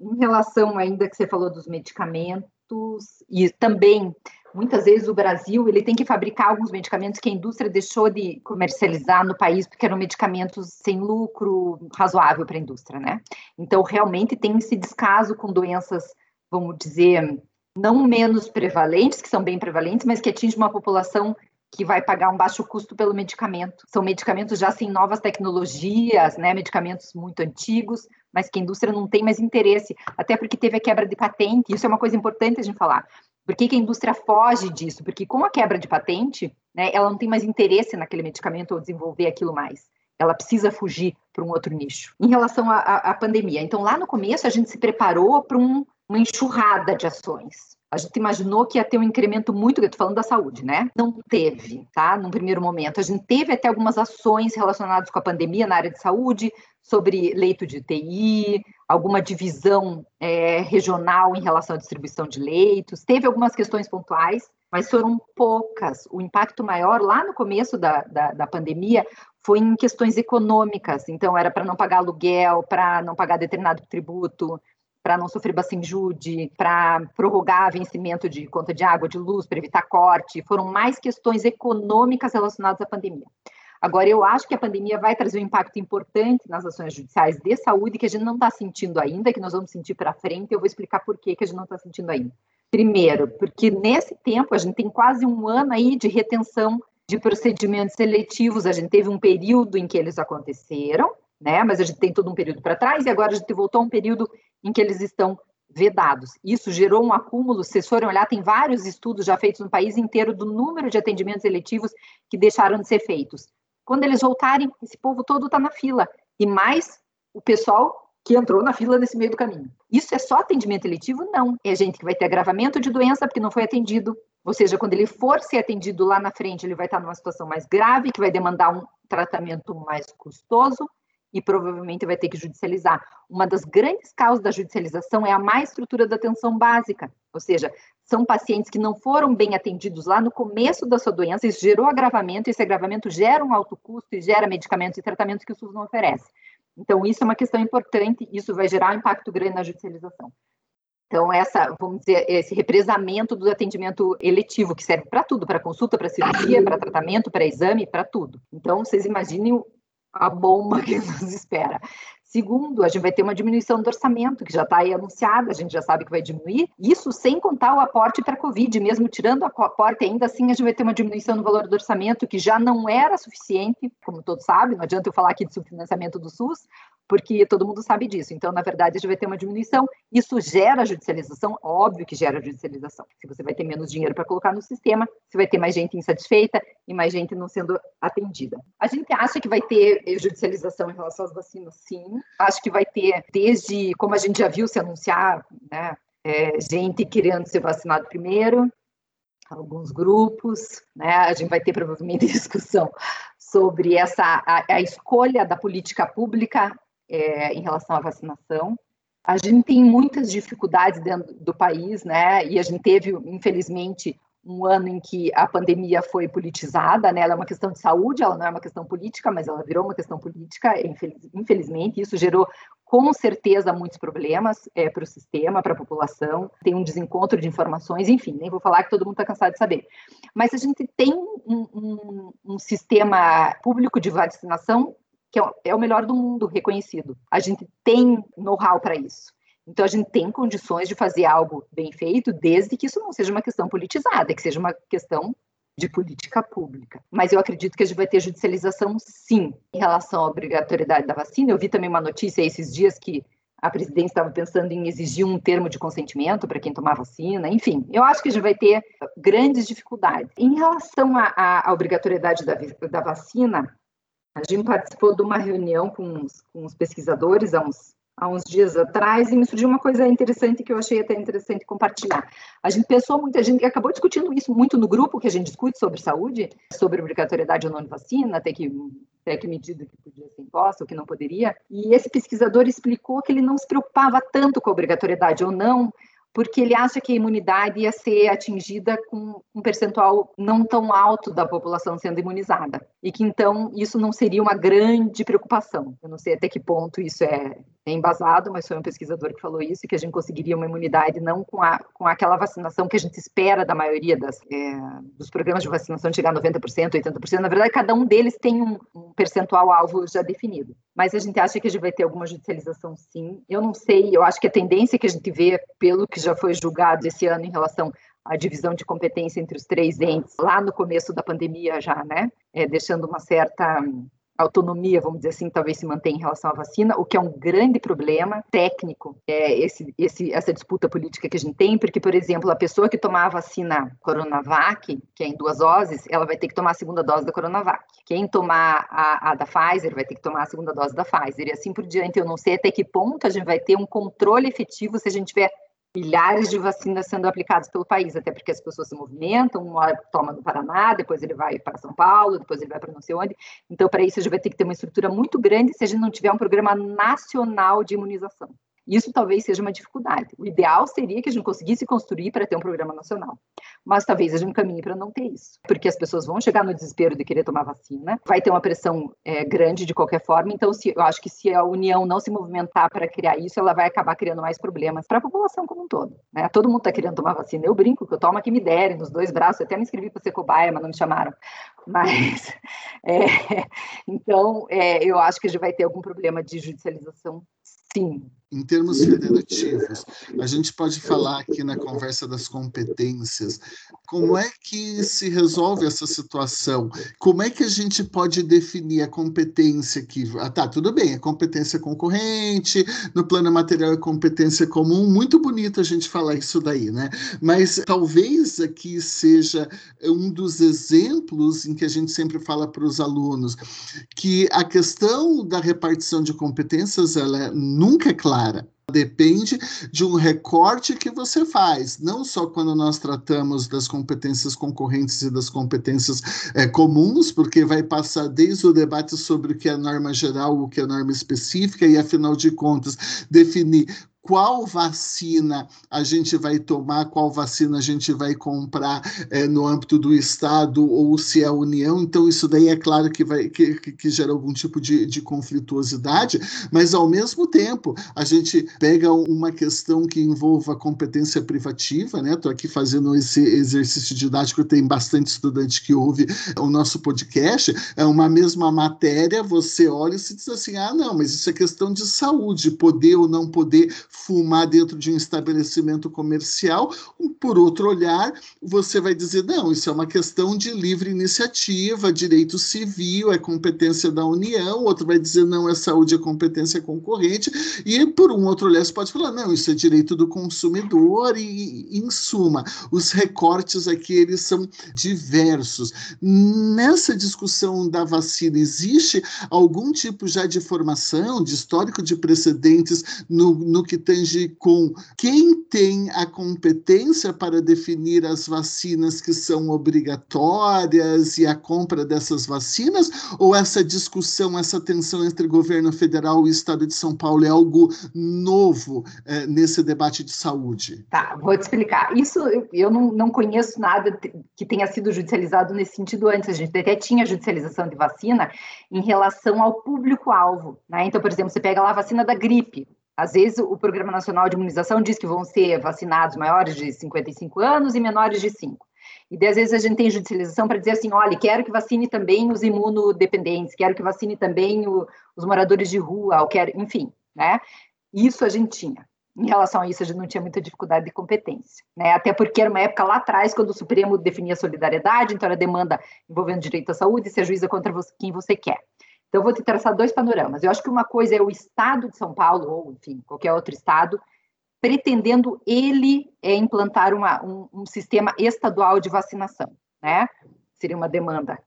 Em relação ainda que você falou dos medicamentos, e também muitas vezes o Brasil ele tem que fabricar alguns medicamentos que a indústria deixou de comercializar no país porque eram medicamentos sem lucro razoável para a indústria, né? Então realmente tem esse descaso com doenças, vamos dizer, não menos prevalentes, que são bem prevalentes, mas que atingem uma população que vai pagar um baixo custo pelo medicamento. São medicamentos já sem novas tecnologias, né, medicamentos muito antigos, mas que a indústria não tem mais interesse, até porque teve a quebra de patente, isso é uma coisa importante a gente falar. Por que, que a indústria foge disso? Porque com a quebra de patente, né, ela não tem mais interesse naquele medicamento ou desenvolver aquilo mais. Ela precisa fugir para um outro nicho. Em relação à pandemia, então lá no começo a gente se preparou para um, uma enxurrada de ações. A gente imaginou que ia ter um incremento muito, estou falando da saúde, né? Não teve, tá? Num primeiro momento. A gente teve até algumas ações relacionadas com a pandemia na área de saúde, sobre leito de TI, alguma divisão é, regional em relação à distribuição de leitos. Teve algumas questões pontuais, mas foram poucas. O impacto maior lá no começo da, da, da pandemia foi em questões econômicas. Então, era para não pagar aluguel, para não pagar determinado tributo, para não sofrer bacinjude, para prorrogar vencimento de conta de água, de luz, para evitar corte, foram mais questões econômicas relacionadas à pandemia. Agora, eu acho que a pandemia vai trazer um impacto importante nas ações judiciais de saúde que a gente não está sentindo ainda, que nós vamos sentir para frente. Eu vou explicar por que, que a gente não está sentindo ainda. Primeiro, porque nesse tempo a gente tem quase um ano aí de retenção de procedimentos seletivos. A gente teve um período em que eles aconteceram, né? Mas a gente tem todo um período para trás e agora a gente voltou a um período em que eles estão vedados. Isso gerou um acúmulo, se forem olhar, tem vários estudos já feitos no país inteiro do número de atendimentos eletivos que deixaram de ser feitos. Quando eles voltarem, esse povo todo está na fila, e mais o pessoal que entrou na fila nesse meio do caminho. Isso é só atendimento eletivo? Não. É gente que vai ter agravamento de doença porque não foi atendido. Ou seja, quando ele for ser atendido lá na frente, ele vai estar numa situação mais grave, que vai demandar um tratamento mais custoso e provavelmente vai ter que judicializar. Uma das grandes causas da judicialização é a má estrutura da atenção básica, ou seja, são pacientes que não foram bem atendidos lá no começo da sua doença, isso gerou agravamento, e esse agravamento gera um alto custo e gera medicamentos e tratamentos que o SUS não oferece. Então, isso é uma questão importante, isso vai gerar um impacto grande na judicialização. Então, essa, vamos dizer, esse represamento do atendimento eletivo, que serve para tudo, para consulta, para cirurgia, para tratamento, para exame, para tudo. Então, vocês imaginem a bomba que nos espera. Segundo, a gente vai ter uma diminuição do orçamento, que já está aí anunciada, a gente já sabe que vai diminuir. Isso sem contar o aporte para a Covid, mesmo tirando o aporte, ainda assim a gente vai ter uma diminuição no valor do orçamento, que já não era suficiente, como todos sabem, não adianta eu falar aqui de subfinanciamento do SUS, porque todo mundo sabe disso. Então, na verdade, a gente vai ter uma diminuição. Isso gera judicialização, óbvio que gera judicialização. Se você vai ter menos dinheiro para colocar no sistema, você vai ter mais gente insatisfeita e mais gente não sendo atendida. A gente acha que vai ter judicialização em relação às vacinas, sim. Acho que vai ter, desde, como a gente já viu se anunciar, né, é, gente querendo ser vacinado primeiro, alguns grupos, né? A gente vai ter provavelmente discussão sobre essa a, a escolha da política pública é, em relação à vacinação. A gente tem muitas dificuldades dentro do país, né? E a gente teve, infelizmente, um ano em que a pandemia foi politizada, né? Ela é uma questão de saúde, ela não é uma questão política, mas ela virou uma questão política, infeliz, infelizmente. Isso gerou, com certeza, muitos problemas é, para o sistema, para a população. Tem um desencontro de informações, enfim, nem vou falar que todo mundo está cansado de saber. Mas a gente tem um, um, um sistema público de vacinação que é, é o melhor do mundo, reconhecido. A gente tem know-how para isso. Então, a gente tem condições de fazer algo bem feito, desde que isso não seja uma questão politizada, que seja uma questão de política pública. Mas eu acredito que a gente vai ter judicialização, sim, em relação à obrigatoriedade da vacina. Eu vi também uma notícia esses dias que a presidência estava pensando em exigir um termo de consentimento para quem tomar vacina. Enfim, eu acho que a gente vai ter grandes dificuldades. Em relação à, obrigatoriedade da, da vacina, a gente participou de uma reunião com os, com os pesquisadores há uns há uns dias atrás e me surgiu uma coisa interessante que eu achei até interessante compartilhar. A gente pensou muito, a gente acabou discutindo isso muito no grupo que a gente discute sobre saúde, sobre obrigatoriedade ou não de vacina, até que até que medida que podia ser imposta ou que não poderia. E esse pesquisador explicou que ele não se preocupava tanto com a obrigatoriedade ou não, porque ele acha que a imunidade ia ser atingida com um percentual não tão alto da população sendo imunizada, e que então isso não seria uma grande preocupação. Eu não sei até que ponto isso é embasado, mas foi um pesquisador que falou isso, que a gente conseguiria uma imunidade não com, a, com aquela vacinação que a gente espera da maioria das, é, dos programas de vacinação chegar a 90%, 80%. Na verdade, cada um deles tem um, um percentual alvo já definido. Mas a gente acha que a gente vai ter alguma judicialização, sim. Eu não sei, eu acho que a tendência que a gente vê, pelo que já foi julgado esse ano em relação à divisão de competência entre os três entes, lá no começo da pandemia já, né? É, deixando uma certa autonomia, vamos dizer assim, talvez se mantenha em relação à vacina, o que é um grande problema técnico, é esse, esse, essa disputa política que a gente tem, porque, por exemplo, a pessoa que tomar a vacina Coronavac, que é em duas doses, ela vai ter que tomar a segunda dose da Coronavac. Quem tomar a, a da Pfizer vai ter que tomar a segunda dose da Pfizer, e assim por diante. Eu não sei até que ponto a gente vai ter um controle efetivo se a gente tiver milhares de vacinas sendo aplicadas pelo país, até porque as pessoas se movimentam, uma toma no Paraná, depois ele vai para São Paulo, depois ele vai para não sei onde. Então, para isso, a gente vai ter que ter uma estrutura muito grande se a gente não tiver um programa nacional de imunização. Isso talvez seja uma dificuldade. O ideal seria que a gente conseguisse construir para ter um programa nacional. Mas talvez a gente caminhe para não ter isso. Porque as pessoas vão chegar no desespero de querer tomar vacina, vai ter uma pressão é, grande de qualquer forma. Então, se, eu acho que se a União não se movimentar para criar isso, ela vai acabar criando mais problemas para a população como um todo. Né? Todo mundo está querendo tomar vacina. Eu brinco que eu tomo a que me derem, nos dois braços. Eu até me inscrevi para ser cobaia, mas não me chamaram. Mas, é, então, é, eu acho que a gente vai ter algum problema de judicialização, sim. Em termos federativos, a gente pode falar aqui na conversa das competências, como é que se resolve essa situação? Como é que a gente pode definir a competência que. Ah, tá, tudo bem, é competência concorrente, no plano material é competência comum, muito bonito a gente falar isso daí, né? Mas talvez aqui seja um dos exemplos em que a gente sempre fala para os alunos que a questão da repartição de competências ela é, nunca é clara clara. Depende de um recorte que você faz, não só quando nós tratamos das competências concorrentes e das competências é, comuns, porque vai passar desde o debate sobre o que é norma geral, o que é norma específica, e afinal de contas, definir qual vacina a gente vai tomar, qual vacina a gente vai comprar é, no âmbito do Estado ou se é a União. Então, isso daí é claro que, vai, que, que gera algum tipo de, de conflituosidade, mas ao mesmo tempo a gente pega uma questão que envolva competência privativa, né? Estou aqui fazendo esse exercício didático, tem bastante estudante que ouve o nosso podcast, é uma mesma matéria, você olha e se diz assim: ah, não, mas isso é questão de saúde, poder ou não poder fumar dentro de um estabelecimento comercial. Por outro olhar, você vai dizer: não, isso é uma questão de livre iniciativa, direito civil, é competência da União. Outro vai dizer: não, é saúde, é competência concorrente. E por um outro olhar, você pode falar: não, isso é direito do consumidor. E, em suma, os recortes aqui eles são diversos. Nessa discussão da vacina, existe algum tipo já de formação, de histórico de precedentes no, no que tange com quem tem a competência para definir as vacinas que são obrigatórias e a compra dessas vacinas? Ou essa discussão, essa tensão entre governo federal e Estado de São Paulo é algo novo é, nesse debate de saúde? Tá, vou te explicar. Isso eu não, não conheço nada que tenha sido judicializado nesse sentido antes. A gente até tinha judicialização de vacina em relação ao público-alvo. Né? Então, por exemplo, você pega lá a vacina da gripe. Às vezes, o Programa Nacional de Imunização diz que vão ser vacinados maiores de 55 anos e menores de 5. E às vezes a gente tem judicialização para dizer assim, olha, quero que vacine também os imunodependentes, quero que vacine também o, os moradores de rua, quero, enfim, né? Isso a gente tinha. Em relação a isso, a gente não tinha muita dificuldade de competência, né? Até porque era uma época lá atrás, quando o Supremo definia solidariedade, então era demanda envolvendo direito à saúde, se ajuiza contra você, quem você quer. Então, vou te traçar dois panoramas. Eu acho que uma coisa é o Estado de São Paulo, ou, enfim, qualquer outro Estado, pretendendo ele é, implantar uma, um, um, sistema estadual de vacinação, né? Seria uma demanda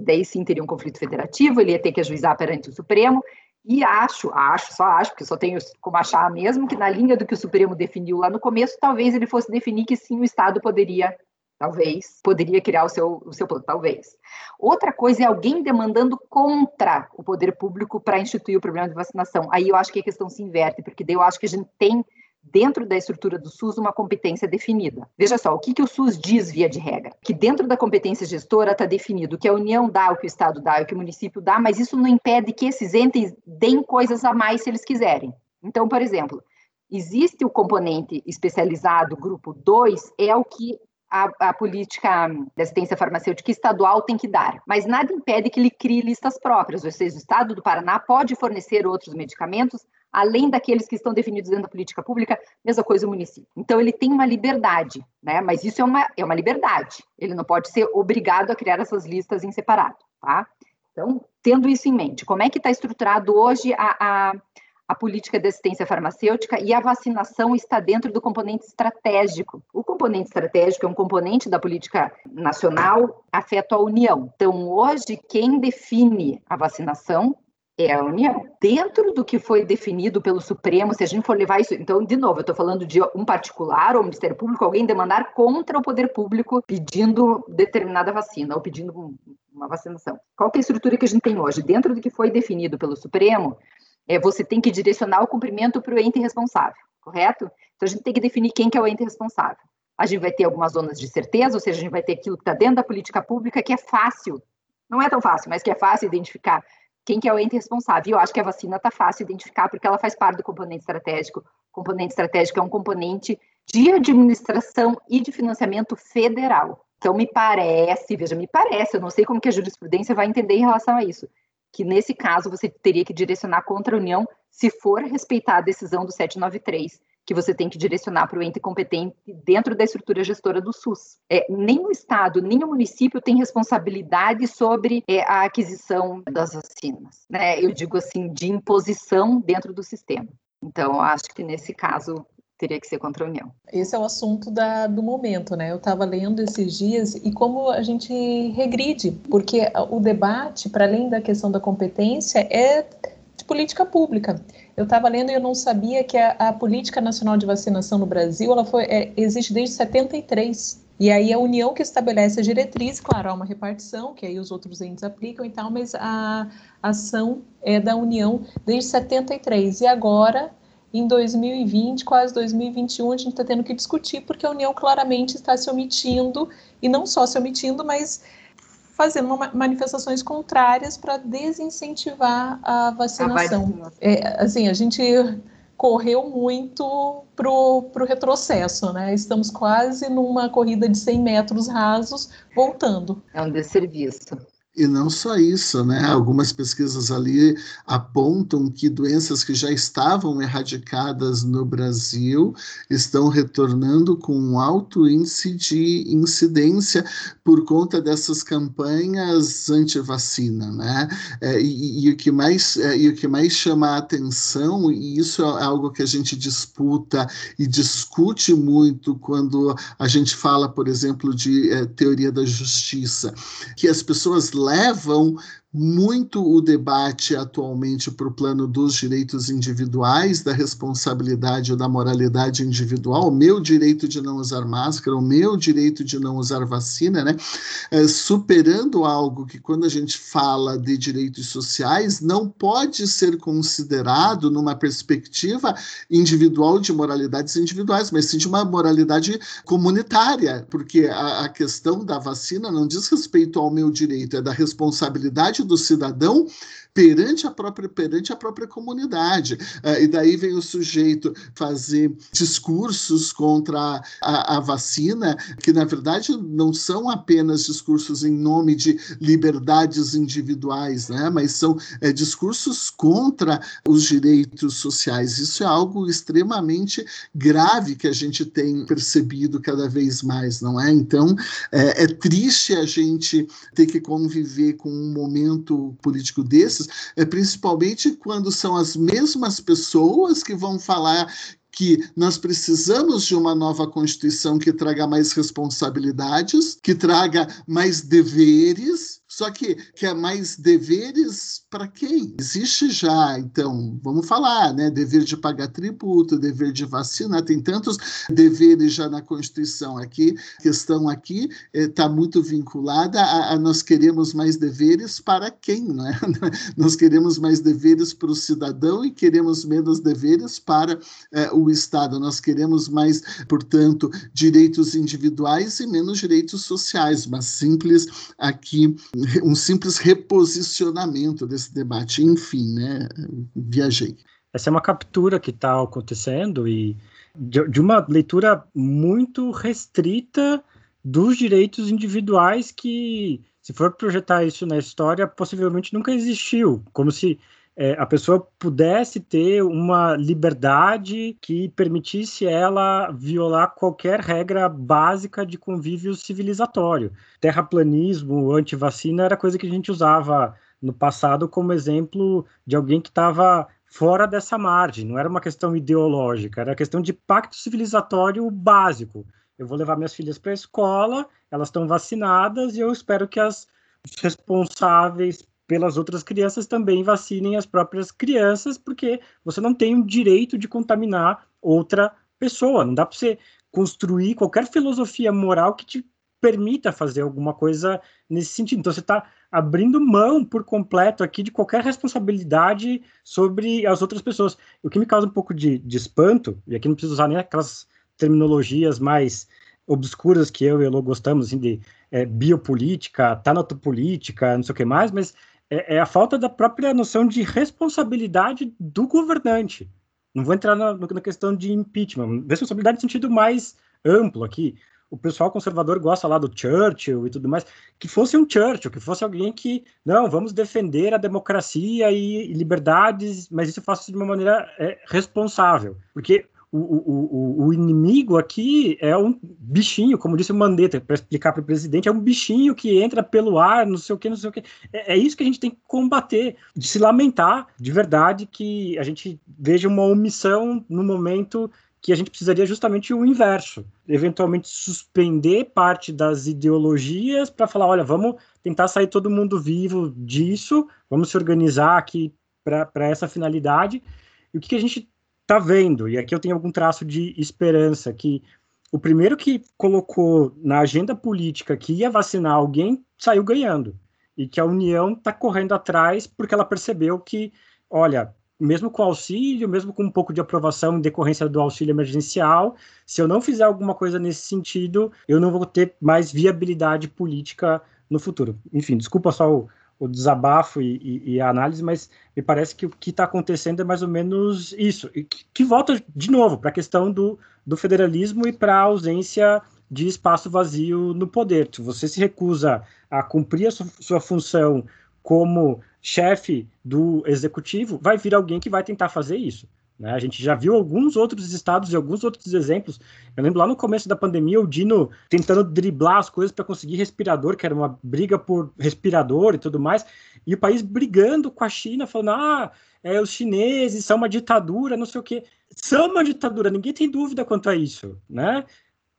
daí sim teria um conflito federativo, ele ia ter que ajuizar perante o Supremo, e acho, acho, só acho, porque só tenho como achar mesmo, que na linha do que o Supremo definiu lá no começo, talvez ele fosse definir que sim, o Estado poderia Talvez. Poderia criar o seu, o seu plano, talvez. Outra coisa é alguém demandando contra o poder público para instituir o problema de vacinação. Aí eu acho que a questão se inverte, porque daí eu acho que a gente tem dentro da estrutura do SUS uma competência definida. Veja só, o que, que o SUS diz via de regra? Que dentro da competência gestora está definido que a União dá, o que o Estado dá, o que o município dá, mas isso não impede que esses entes deem coisas a mais se eles quiserem. Então, por exemplo, existe o componente especializado, grupo 2, é o que a, a, política de assistência farmacêutica estadual tem que dar, mas nada impede que ele crie listas próprias, ou seja, o Estado do Paraná pode fornecer outros medicamentos além daqueles que estão definidos dentro da política pública, mesma coisa o município. Então ele tem uma liberdade, né? Mas isso é uma, é uma liberdade. Ele não pode ser obrigado a criar essas listas em separado, tá? Então, tendo isso em mente, como é que está estruturado hoje a, a a política de assistência farmacêutica e a vacinação está dentro do componente estratégico. O componente estratégico é um componente da política nacional afeto à União. Então, hoje, quem define a vacinação é a União. Dentro do que foi definido pelo Supremo, se a gente for levar isso. Então, de novo, eu estou falando de um particular ou um Ministério Público, alguém demandar contra o poder público pedindo determinada vacina ou pedindo uma vacinação. Qual é a estrutura que a gente tem hoje? Dentro do que foi definido pelo Supremo, é, você tem que direcionar o cumprimento para o ente responsável, correto? Então a gente tem que definir quem que é o ente responsável. A gente vai ter algumas zonas de certeza, ou seja, a gente vai ter aquilo que está dentro da política pública que é fácil, não é tão fácil, mas que é fácil identificar quem que é o ente responsável. E eu acho que a vacina está fácil identificar porque ela faz parte do componente estratégico. O componente estratégico é um componente de administração e de financiamento federal. Então, me parece, veja, me parece, eu não sei como que a jurisprudência vai entender em relação a isso, que nesse caso você teria que direcionar contra a União se for respeitar a decisão do 793, que você tem que direcionar para o ente competente dentro da estrutura gestora do SUS. É, nem o Estado, nem o município tem responsabilidade sobre é, a aquisição das vacinas. Né? Eu digo assim, de imposição dentro do sistema. Então, acho que nesse caso teria que ser contra a União. Esse é o assunto da, do momento, né? Eu estava lendo esses dias e como a gente regride, porque o debate, para além da questão da competência, é de política pública. Eu estava lendo e eu não sabia que a, a, política nacional de vacinação no Brasil ela foi, é, existe desde 73. E aí a União que estabelece a diretriz, claro, há uma repartição, que aí os outros entes aplicam e tal, mas a ação é da União desde 73. E agora em 2020, quase 2021, a gente está tendo que discutir, porque a União claramente está se omitindo, e não só se omitindo, mas fazendo manifestações contrárias para desincentivar a vacinação. É, assim, a gente correu muito para o retrocesso, né? Estamos quase numa corrida de 100 metros rasos, voltando. É um desserviço. E não só isso, né? Algumas pesquisas ali apontam que doenças que já estavam erradicadas no Brasil estão retornando com um alto índice de incidência por conta dessas campanhas anti-vacina, né? É, e, e, o que mais, é, e o que mais chama a atenção, e isso é algo que a gente disputa e discute muito quando a gente fala, por exemplo, de é, teoria da justiça, que as pessoas levam muito o debate atualmente para o plano dos direitos individuais, da responsabilidade ou da moralidade individual, o meu direito de não usar máscara, o meu direito de não usar vacina, né? É, superando algo que, quando a gente fala de direitos sociais, não pode ser considerado numa perspectiva individual de moralidades individuais, mas sim de uma moralidade comunitária, porque a, a questão da vacina não diz respeito ao meu direito, é da responsabilidade do cidadão perante a própria, perante a própria comunidade. Uh, e daí vem o sujeito fazer discursos contra a, a, vacina, que na verdade não são apenas discursos em nome de liberdades individuais, né? mas são é, discursos contra os direitos sociais. Isso é algo extremamente grave que a gente tem percebido cada vez mais, não é? Então, é, é triste a gente ter que conviver com um momento político desses é principalmente quando são as mesmas pessoas que vão falar que nós precisamos de uma nova Constituição que traga mais responsabilidades, que traga mais deveres, só que quer é mais deveres para quem? Existe já, então, vamos falar, né? Dever de pagar tributo, dever de vacinar, tem tantos deveres já na Constituição aqui. A questão aqui está eh, muito vinculada a, a, nós queremos mais deveres para quem, né? nós queremos mais deveres para o cidadão e queremos menos deveres para eh, o Estado. Nós queremos mais, portanto, direitos individuais e menos direitos sociais, mas simples aqui um simples reposicionamento desse debate. Enfim, né? Viajei. Essa é uma captura que está acontecendo e de, de uma leitura muito restrita dos direitos individuais que, se for projetar isso na história, possivelmente nunca existiu, como se é, a pessoa pudesse ter uma liberdade que permitisse ela violar qualquer regra básica de convívio civilizatório. Terraplanismo, antivacina era coisa que a gente usava no passado como exemplo de alguém que estava fora dessa margem, não era uma questão ideológica, era questão de pacto civilizatório básico. Eu vou levar minhas filhas para a escola, elas estão vacinadas e eu espero que as responsáveis pelas outras crianças também vacinem as próprias crianças, porque você não tem o direito de contaminar outra pessoa. Não dá para você construir qualquer filosofia moral que te permita fazer alguma coisa nesse sentido. Então você está abrindo mão por completo aqui de qualquer responsabilidade sobre as outras pessoas. O que me causa um pouco de, de espanto, e aqui não preciso usar nem aquelas terminologias mais obscuras que eu e o Elô gostamos, assim, de é, biopolítica, tanatopolítica, não sei o que mais, mas é, é, a falta da própria noção de responsabilidade do governante. Não vou entrar na, na questão de impeachment, responsabilidade no sentido mais amplo aqui. O pessoal conservador gosta lá do Churchill e tudo mais, que fosse um Churchill, que fosse alguém que, não, vamos defender a democracia e, liberdades, mas isso eu faço de uma maneira é, responsável. Porque o, o, o, inimigo aqui é um bichinho, como disse o Mandetta, para explicar para o presidente, é um bichinho que entra pelo ar, não sei o que, não sei o que. É, é, isso que a gente tem que combater, de se lamentar de verdade que a gente veja uma omissão no momento que a gente precisaria justamente o inverso, eventualmente suspender parte das ideologias para falar, olha, vamos tentar sair todo mundo vivo disso, vamos se organizar aqui para essa finalidade. E o que, que a gente tá vendo, e aqui eu tenho algum traço de esperança, que o primeiro que colocou na agenda política que ia vacinar alguém saiu ganhando. E que a União está correndo atrás porque ela percebeu que, olha, mesmo com auxílio, mesmo com um pouco de aprovação em decorrência do auxílio emergencial, se eu não fizer alguma coisa nesse sentido, eu não vou ter mais viabilidade política no futuro. Enfim, desculpa só o, o desabafo e, e, e, a análise, mas me parece que o que está acontecendo é mais ou menos isso, e que, que volta de novo para a questão do, do federalismo e para a ausência de espaço vazio no poder. Se você se recusa a cumprir a sua, sua função como chefe do executivo, vai vir alguém que vai tentar fazer isso. Né? A gente já viu alguns outros estados e alguns outros exemplos. Eu lembro lá no começo da pandemia, o Dino tentando driblar as coisas para conseguir respirador, que era uma briga por respirador e tudo mais, e o país brigando com a China, falando: ah, é, os chineses são uma ditadura, não sei o quê. São uma ditadura, ninguém tem dúvida quanto a isso. Né?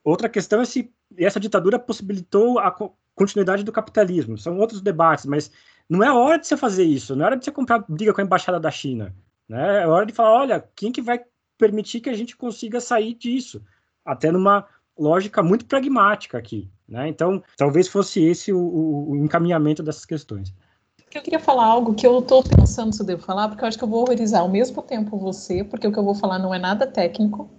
Outra questão é se essa ditadura possibilitou a continuidade do capitalismo. São outros debates, mas não é hora de você fazer isso, não é hora de você comprar briga com a embaixada da China. Né? É hora de falar, olha, quem que vai permitir que a gente consiga sair disso? Até numa lógica muito pragmática aqui. Né? Então, talvez fosse esse o, o encaminhamento dessas questões. Eu queria falar algo que eu estou pensando se eu devo falar, porque eu acho que eu vou horrorizar ao mesmo tempo você, porque o que eu vou falar não é nada técnico,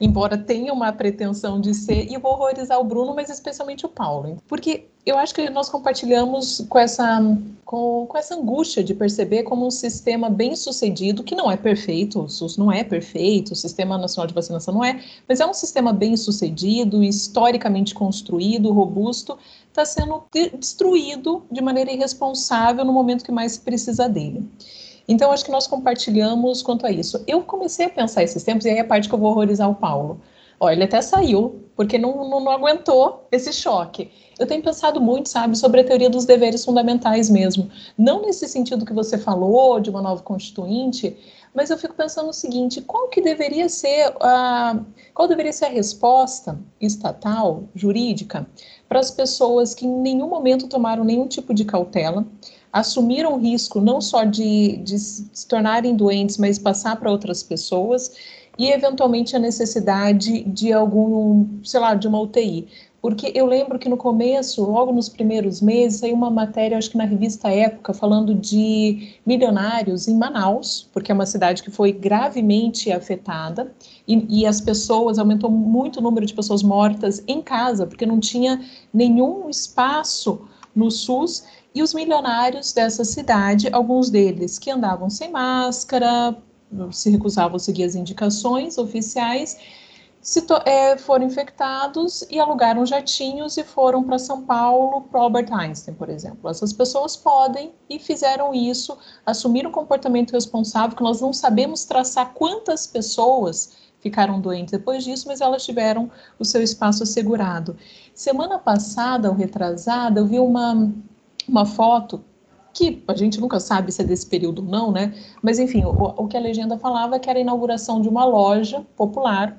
embora tenha uma pretensão de ser, e vou horrorizar o Bruno, mas especialmente o Paulo. Porque eu acho que nós compartilhamos com essa, com, com essa angústia de perceber como um sistema bem sucedido, que não é perfeito, o SUS não é perfeito, o Sistema Nacional de Vacinação não é, mas é um sistema bem sucedido, historicamente construído, robusto, está sendo destruído de maneira irresponsável no momento que mais precisa dele. Então, acho que nós compartilhamos quanto a isso. Eu comecei a pensar esses tempos, e aí é a parte que eu vou horrorizar o Paulo. Ó, ele até saiu, porque não, não, não, aguentou esse choque. Eu tenho pensado muito, sabe, sobre a teoria dos deveres fundamentais mesmo. Não nesse sentido que você falou, de uma nova constituinte, mas eu fico pensando o seguinte: qual que deveria ser a, qual deveria ser a resposta estatal, jurídica, para as pessoas que em nenhum momento tomaram nenhum tipo de cautela, assumiram o risco não só de, de se tornarem doentes, mas passar para outras pessoas e eventualmente a necessidade de algum, sei lá, de uma UTI. Porque eu lembro que no começo, logo nos primeiros meses, saiu uma matéria, acho que na revista Época, falando de milionários em Manaus, porque é uma cidade que foi gravemente afetada, e, e as pessoas, aumentou muito o número de pessoas mortas em casa, porque não tinha nenhum espaço no SUS, e os milionários dessa cidade, alguns deles que andavam sem máscara, se recusavam a seguir as indicações oficiais, é, foram infectados e alugaram jatinhos e foram para São Paulo, para Albert Einstein, por exemplo. Essas pessoas podem e fizeram isso, assumiram um comportamento responsável, que nós não sabemos traçar quantas pessoas ficaram doentes depois disso, mas elas tiveram o seu espaço assegurado. Semana passada, ou retrasada, eu vi uma, uma foto que a gente nunca sabe se é desse período ou não, né? Mas enfim, o, o que a legenda falava é que era a inauguração de uma loja popular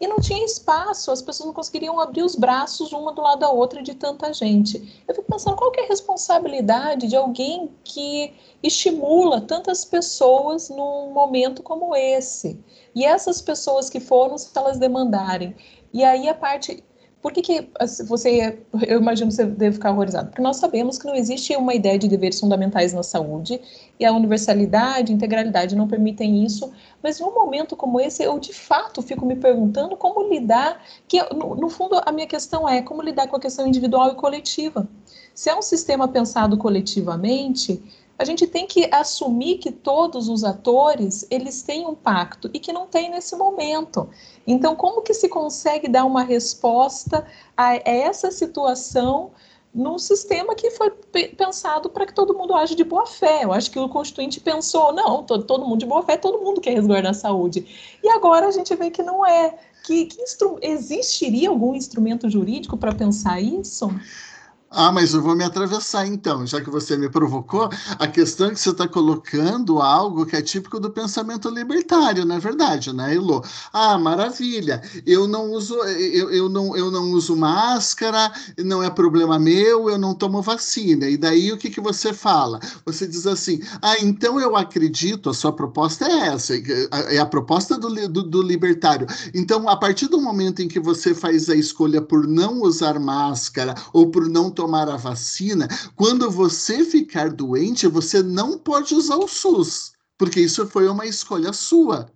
e não tinha espaço, as pessoas não conseguiriam abrir os braços uma do lado da outra de tanta gente. Eu fico pensando qual é a responsabilidade de alguém que estimula tantas pessoas num momento como esse. E essas pessoas que foram, se elas demandarem. E aí a parte por que, que assim, você, eu imagino que você deve ficar horrorizado? Porque nós sabemos que não existe uma ideia de deveres fundamentais na saúde e a universalidade, integralidade não permitem isso, mas em um momento como esse, eu de fato fico me perguntando como lidar, que no, no fundo a minha questão é como lidar com a questão individual e coletiva. Se é um sistema pensado coletivamente, a gente tem que assumir que todos os atores eles têm um pacto e que não tem nesse momento. Então, como que se consegue dar uma resposta a essa situação num sistema que foi pensado para que todo mundo age de boa fé? Eu acho que o Constituinte pensou, não, todo, todo mundo de boa fé, todo mundo quer resguardar a saúde. E agora a gente vê que não é. Que, que existiria algum instrumento jurídico para pensar isso? Ah, mas eu vou me atravessar então, já que você me provocou. A questão é que você está colocando algo que é típico do pensamento libertário, não é verdade, né, Elo? Ah, maravilha. Eu não uso, eu, eu, não, eu não uso máscara, não é problema meu, eu não tomo vacina. E daí o que, que você fala? Você diz assim: ah, então eu acredito, a sua proposta é essa, é a proposta do, do, do libertário. Então, a partir do momento em que você faz a escolha por não usar máscara ou por não tomar tomar a vacina, quando você ficar doente, você não pode usar o SUS, porque isso foi uma escolha sua.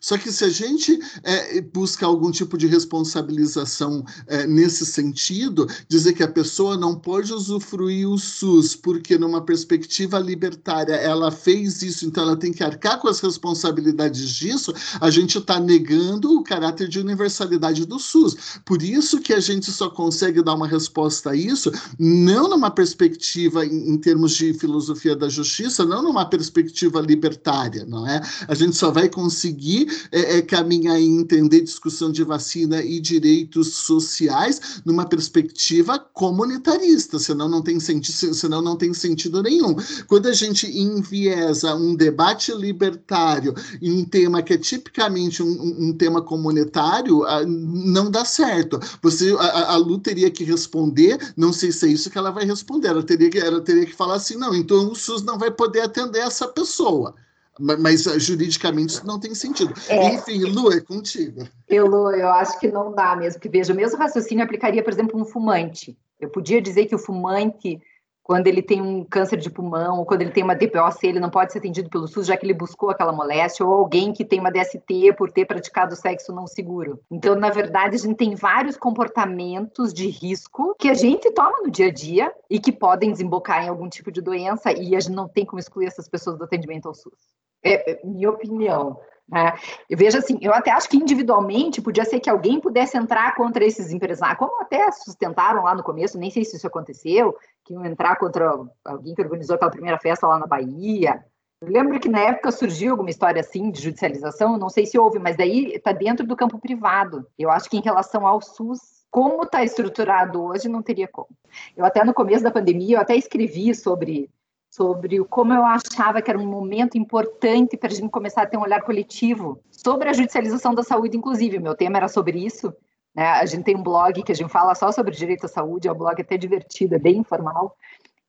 Só que se a gente é, busca algum tipo de responsabilização é, nesse sentido, dizer que a pessoa não pode usufruir o SUS porque, numa perspectiva libertária, ela fez isso, então ela tem que arcar com as responsabilidades disso, a gente está negando o caráter de universalidade do SUS. Por isso que a gente só consegue dar uma resposta a isso, não numa perspectiva em, em termos de filosofia da justiça, não numa perspectiva libertária, não é? A gente só vai conseguir é, é, caminhar e entender discussão de vacina e direitos sociais numa perspectiva comunitarista, senão não tem sentido, senão não tem sentido nenhum. Quando a gente enviesa um debate libertário em um tema que é tipicamente um, um tema comunitário, ah, não dá certo. Você, a, a Lu teria que responder, não sei se é isso que ela vai responder, ela teria que, ela teria que falar assim, não, então o SUS não vai poder atender essa pessoa. Mas ah, juridicamente isso não tem sentido. É. Enfim, Lu, é contigo. Eu, Lu, eu acho que não dá mesmo, que veja, o mesmo raciocínio aplicaria, por exemplo, um fumante. Eu podia dizer que o fumante quando ele tem um câncer de pulmão, ou quando ele tem uma DPOC, ele não pode ser atendido pelo SUS, já que ele buscou aquela moléstia, ou alguém que tem uma DST por ter praticado sexo não seguro. Então, na verdade, a gente tem vários comportamentos de risco que a gente toma no dia a dia e que podem desembocar em algum tipo de doença, e a gente não tem como excluir essas pessoas do atendimento ao SUS. É, é minha opinião. Né? Eu vejo assim, eu até acho que individualmente podia ser que alguém pudesse entrar contra esses empresários, como até sustentaram lá no começo, nem sei se isso aconteceu, que iam entrar contra alguém que organizou aquela primeira festa lá na Bahia. Eu lembro que na época surgiu alguma história assim de judicialização, não sei se houve, mas daí está dentro do campo privado. Eu acho que em relação ao SUS, como está estruturado hoje, não teria como. Eu até no começo da pandemia, eu até escrevi sobre sobre como eu achava que era um momento importante para a gente começar a ter um olhar coletivo sobre a judicialização da saúde, inclusive. Meu tema era sobre isso. Né? A gente tem um blog que a gente fala só sobre direito à saúde, é um blog até divertido, é bem informal.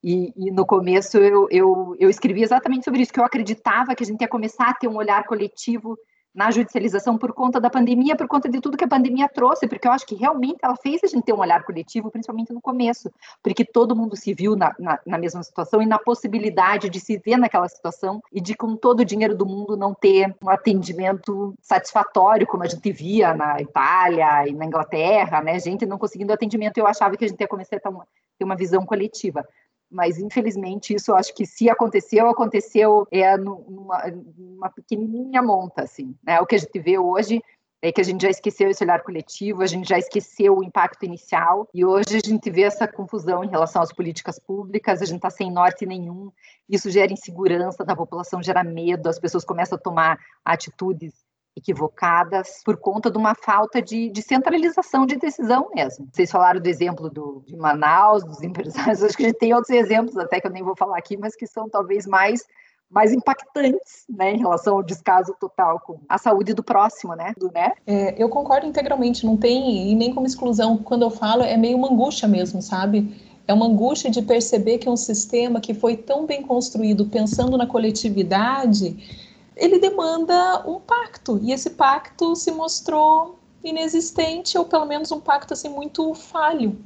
E, e no começo eu, eu, eu escrevi exatamente sobre isso, que eu acreditava que a gente ia começar a ter um olhar coletivo na judicialização por conta da pandemia, por conta de tudo que a pandemia trouxe, porque eu acho que realmente ela fez a gente ter um olhar coletivo, principalmente no começo, porque todo mundo se viu na, na, na, mesma situação e na possibilidade de se ver naquela situação e de, com todo o dinheiro do mundo, não ter um atendimento satisfatório, como a gente via na Itália e na Inglaterra, né? Gente não conseguindo atendimento, eu achava que a gente ia começar a ter uma, ter uma visão coletiva mas infelizmente isso acho que se aconteceu, aconteceu é, numa, numa pequenininha monta, assim, né? O que a gente vê hoje é que a gente já esqueceu esse olhar coletivo, a gente já esqueceu o impacto inicial, e hoje a gente vê essa confusão em relação às políticas públicas, a gente está sem norte nenhum, isso gera insegurança da população, gera medo, as pessoas começam a tomar atitudes equivocadas por conta de uma falta de, de, centralização de decisão mesmo. Vocês falaram do exemplo do, de Manaus, dos empresários, acho que a gente tem outros exemplos até que eu nem vou falar aqui, mas que são talvez mais mais impactantes, né, em relação ao descaso total com a saúde do próximo, né, do, né? É, eu concordo integralmente, não tem e nem como exclusão. Quando eu falo é meio uma angústia mesmo, sabe? É uma angústia de perceber que um sistema que foi tão bem construído pensando na coletividade ele demanda um pacto, e esse pacto se mostrou inexistente, ou pelo menos um pacto assim muito falho.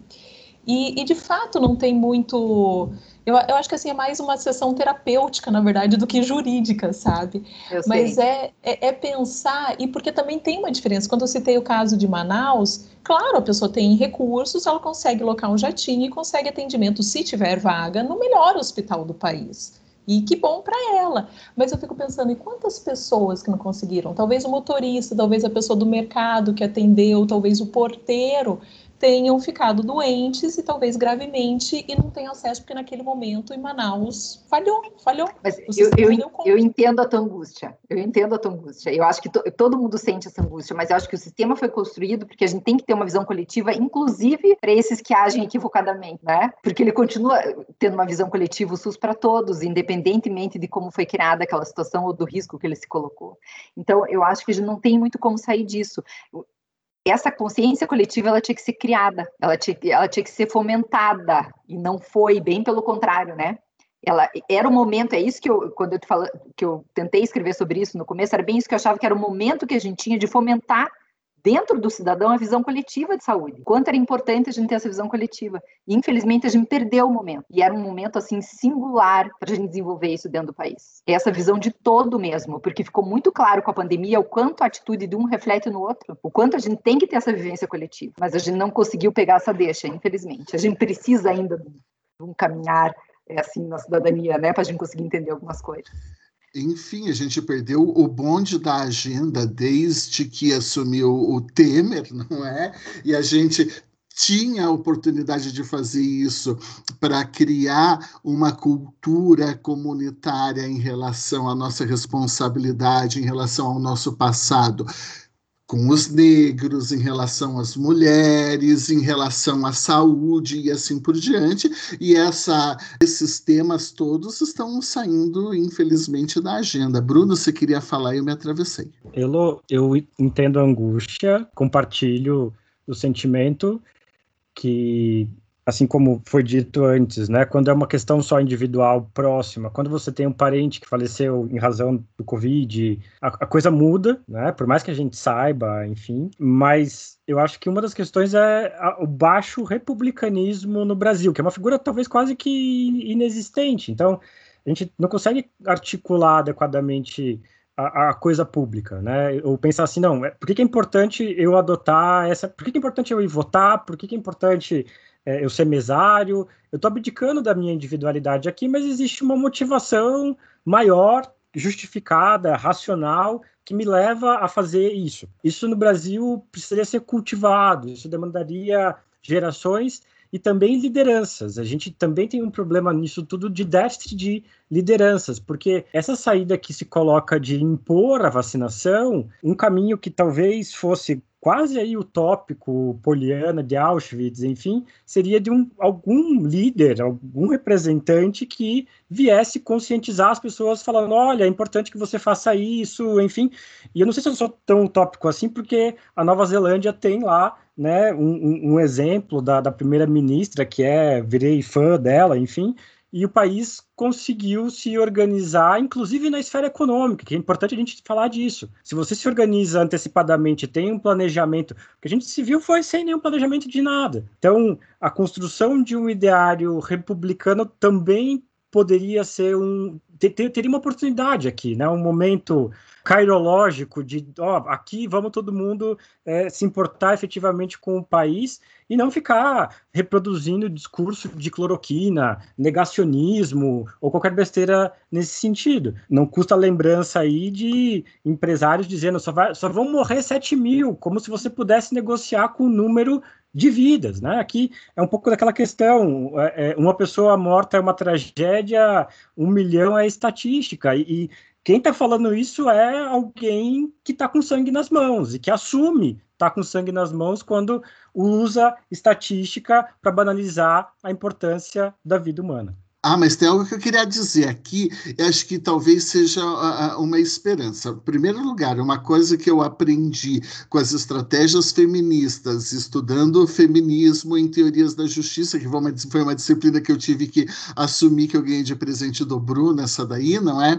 E, e de fato não tem muito. Eu, eu, acho que assim é mais uma sessão terapêutica, na verdade, do que jurídica, sabe? Mas é, é, é, pensar, e porque também tem uma diferença. Quando eu citei o caso de Manaus, claro, a pessoa tem recursos, ela consegue locar um jatinho e consegue atendimento, se tiver vaga, no melhor hospital do país. E que bom para ela. Mas eu fico pensando em quantas pessoas que não conseguiram? Talvez o motorista, talvez a pessoa do mercado que atendeu, talvez o porteiro tenham ficado doentes e talvez gravemente e não tenham acesso, porque naquele momento em Manaus falhou, falhou. Mas eu, eu, eu, entendo a tua angústia, eu entendo a tua angústia. Eu acho que to, todo mundo sente essa angústia, mas eu acho que o sistema foi construído porque a gente tem que ter uma visão coletiva, inclusive para esses que agem equivocadamente, né? Porque ele continua tendo uma visão coletiva, o SUS para todos, independentemente de como foi criada aquela situação ou do risco que ele se colocou. Então, eu acho que a gente não tem muito como sair disso essa consciência coletiva ela tinha que ser criada, ela tinha, ela tinha que ser fomentada e não foi, bem pelo contrário, né? Ela era o momento, é isso que eu quando eu te falo, que eu tentei escrever sobre isso no começo, era bem isso que eu achava que era o momento que a gente tinha de fomentar dentro do cidadão a visão coletiva de saúde. Quanto era importante a gente ter essa visão coletiva. E, infelizmente, a gente perdeu o momento. E era um momento, assim, singular para a gente desenvolver isso dentro do país. Essa visão de todo mesmo, porque ficou muito claro com a pandemia o quanto a atitude de um reflete no outro, o quanto a gente tem que ter essa vivência coletiva. Mas a gente não conseguiu pegar essa deixa, infelizmente. A gente precisa ainda de um caminhar é assim na cidadania, né, para a gente conseguir entender algumas coisas. Enfim, a gente perdeu o bonde da agenda desde que assumiu o Temer, não é? E a gente tinha a oportunidade de fazer isso para criar uma cultura comunitária em relação à nossa responsabilidade, em relação ao nosso passado com os negros, em relação às mulheres, em relação à saúde e assim por diante. E essa, esses temas todos estão saindo, infelizmente, da agenda. Bruno, você queria falar e eu me atravessei. Eu, eu entendo a angústia, compartilho o sentimento que assim como foi dito antes, né, quando é uma questão só individual, próxima, quando você tem um parente que faleceu em razão do Covid, a, a, coisa muda, né, por mais que a gente saiba, enfim, mas eu acho que uma das questões é o baixo republicanismo no Brasil, que é uma figura talvez quase que inexistente, então a gente não consegue articular adequadamente a, a, coisa pública, né? Ou pensar assim, não, é, por que, que, é importante eu adotar essa, por que, que é importante eu ir votar, por que, que é importante é, eu ser mesário, eu estou abdicando da minha individualidade aqui, mas existe uma motivação maior, justificada, racional, que me leva a fazer isso. Isso no Brasil precisaria ser cultivado, isso demandaria gerações e também lideranças. A gente também tem um problema nisso tudo de déficit de lideranças, porque essa saída que se coloca de impor a vacinação, um caminho que talvez fosse quase aí utópico, Poliana de Auschwitz, enfim, seria de um, algum líder, algum representante que viesse conscientizar as pessoas falando, olha, é importante que você faça isso, enfim. E eu não sei se eu sou tão utópico assim, porque a Nova Zelândia tem lá né, um, um exemplo da, da primeira-ministra, que é, virei fã dela, enfim, e o país conseguiu se organizar, inclusive na esfera econômica, que é importante a gente falar disso. Se você se organiza antecipadamente, tem um planejamento, porque a gente se viu foi sem nenhum planejamento de nada. Então, a construção de um ideário republicano também poderia ser um ter, teria uma oportunidade aqui, né? Um momento cairológico de, ó, aqui vamos todo mundo é, se importar efetivamente com o país e não ficar reproduzindo discurso de cloroquina, negacionismo ou qualquer besteira nesse sentido. Não custa lembrança aí de empresários dizendo só, vai, só vão morrer 7 mil, como se você pudesse negociar com o número de vidas, né? Aqui é um pouco daquela questão, é, é, uma pessoa morta é uma tragédia, um milhão é estatística, e quem está falando isso é alguém que está com sangue nas mãos, e que assume estar tá com sangue nas mãos quando usa estatística para banalizar a importância da vida humana. Ah, mas tem algo que eu queria dizer aqui, eu acho que talvez seja uma esperança. Em primeiro lugar, uma coisa que eu aprendi com as estratégias feministas, estudando feminismo em teorias da justiça, que foi uma, disciplina que eu tive que assumir que eu ganhei de presente do Bruno, essa daí, não é?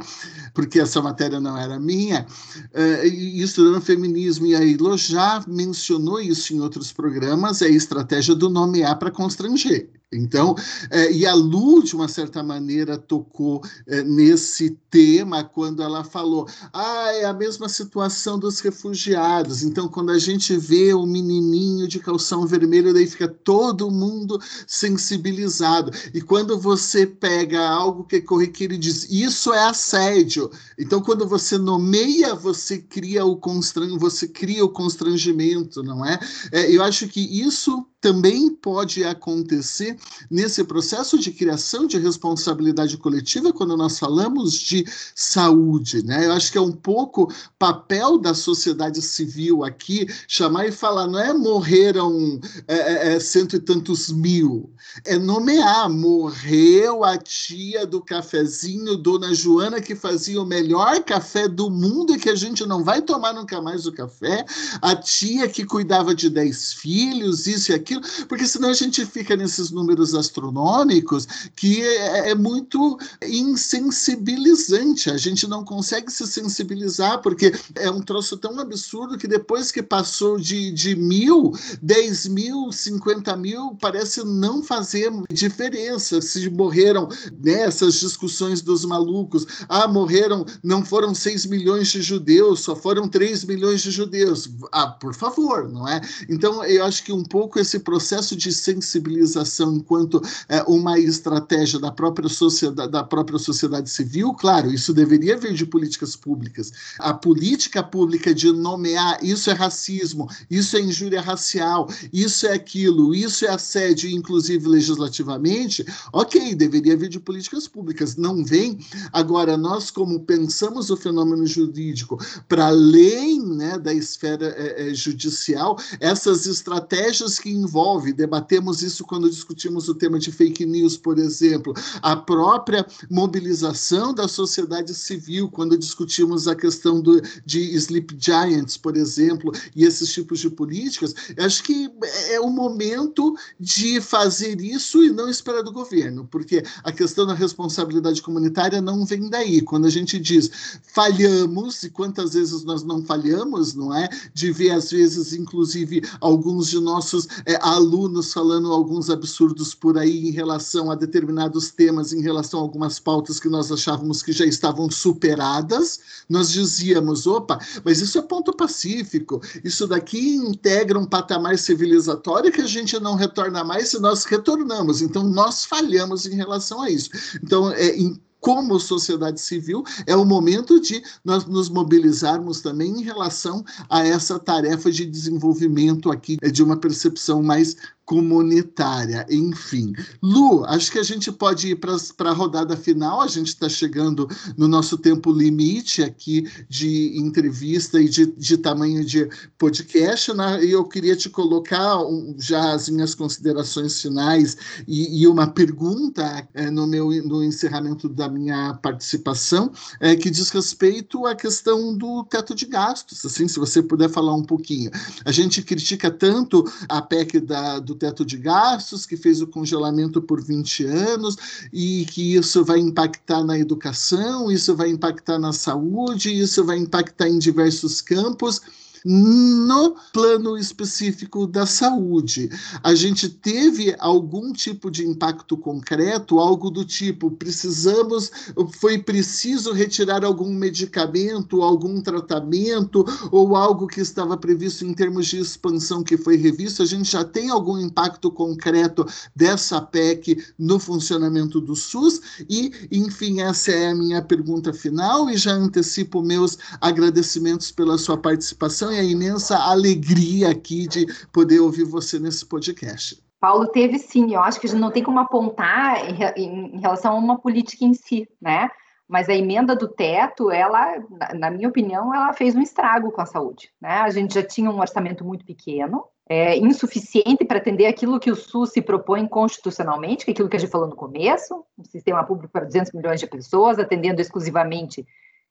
Porque essa matéria não era minha. Uh, e estudando feminismo, e a Ilo já mencionou isso em outros programas, é a estratégia do nomear para constranger. Então, é, e a Lu, de uma certa maneira, tocou é, nesse tema quando ela falou: ah, é a mesma situação dos refugiados. Então, quando a gente vê o menininho de calção vermelho, daí fica todo mundo sensibilizado. E quando você pega algo que é corriqueiro e diz: isso é assédio. Então, quando você nomeia, você cria o constran você cria o constrangimento, não é? é eu acho que isso também pode acontecer nesse processo de criação de responsabilidade coletiva quando nós falamos de saúde, né? Eu acho que é um pouco papel da sociedade civil aqui chamar e falar, não é morreram é, é, é, cento e tantos mil, é nomear, morreu a tia do cafezinho, Dona Joana, que fazia o melhor café do mundo e que a gente não vai tomar nunca mais o café, a tia que cuidava de dez filhos, isso e aquilo, aquilo, porque senão a gente fica nesses números astronômicos que é, é muito insensibilizante. A gente não consegue se sensibilizar, porque é um troço tão absurdo que depois que passou de, de mil, dez mil, cinquenta mil, parece não fazer diferença. Se morreram nessas né, discussões dos malucos, ah, morreram, não foram seis milhões de judeus, só foram três milhões de judeus. Ah, por favor, não é? Então, eu acho que um pouco esse processo de sensibilização enquanto é, uma estratégia da própria, sociedade, da própria sociedade civil, claro, isso deveria vir de políticas públicas. A política pública de nomear isso é racismo, isso é injúria racial, isso é aquilo, isso é assédio, inclusive legislativamente, ok, deveria vir de políticas públicas. Não vem. Agora, nós, como pensamos o fenômeno jurídico para além né, da esfera é, é, judicial, essas estratégias que envolvem, debatemos isso quando discutimos o tema de fake news, por exemplo, a própria mobilização da sociedade civil, quando discutimos a questão do, de sleep giants, por exemplo, e esses tipos de políticas, acho que é o momento de fazer isso e não esperar do governo, porque a questão da responsabilidade comunitária não vem daí. Quando a gente diz falhamos, e quantas vezes nós não falhamos, não é? De ver, às vezes, inclusive, alguns de nossos é, alunos falando alguns absurdos por aí em relação a determinados temas, em relação a algumas pautas que nós achávamos que já estavam superadas, nós dizíamos: opa, mas isso é ponto pacífico, isso daqui integra um patamar civilizatório que a gente não retorna mais se nós retornamos. Então, nós falhamos em relação a isso. Então, é, em como sociedade civil, é o momento de nós nos mobilizarmos também em relação a essa tarefa de desenvolvimento aqui é de uma percepção mais comunitária, enfim. Lu, acho que a gente pode ir para a rodada final, a gente está chegando no nosso tempo limite aqui de entrevista e de, de tamanho de podcast, né? e eu queria te colocar um, já as minhas considerações finais e, e uma pergunta é, no meu no encerramento da minha participação, é, que diz respeito à questão do teto de gastos, assim, se você puder falar um pouquinho. A gente critica tanto a PEC da, do teto de gastos, que fez o congelamento por 20 anos, e que isso vai impactar na educação, isso vai impactar na saúde, isso vai impactar em diversos campos no plano específico da saúde. A gente teve algum tipo de impacto concreto, algo do tipo, precisamos, foi preciso retirar algum medicamento, algum tratamento, ou algo que estava previsto em termos de expansão que foi revisto, a gente já tem algum impacto concreto dessa PEC no funcionamento do SUS? E, enfim, essa é a minha pergunta final e já antecipo meus agradecimentos pela sua participação e a imensa alegria aqui de poder ouvir você nesse podcast. Paulo teve sim, eu acho que a gente não tem como apontar em, relação a uma política em si, né? Mas a emenda do teto, ela, na minha opinião, ela fez um estrago com a saúde. Né? A gente já tinha um orçamento muito pequeno, é, insuficiente para atender aquilo que o SUS se propõe constitucionalmente, que é aquilo que a gente falou no começo, um sistema público para 200 milhões de pessoas, atendendo exclusivamente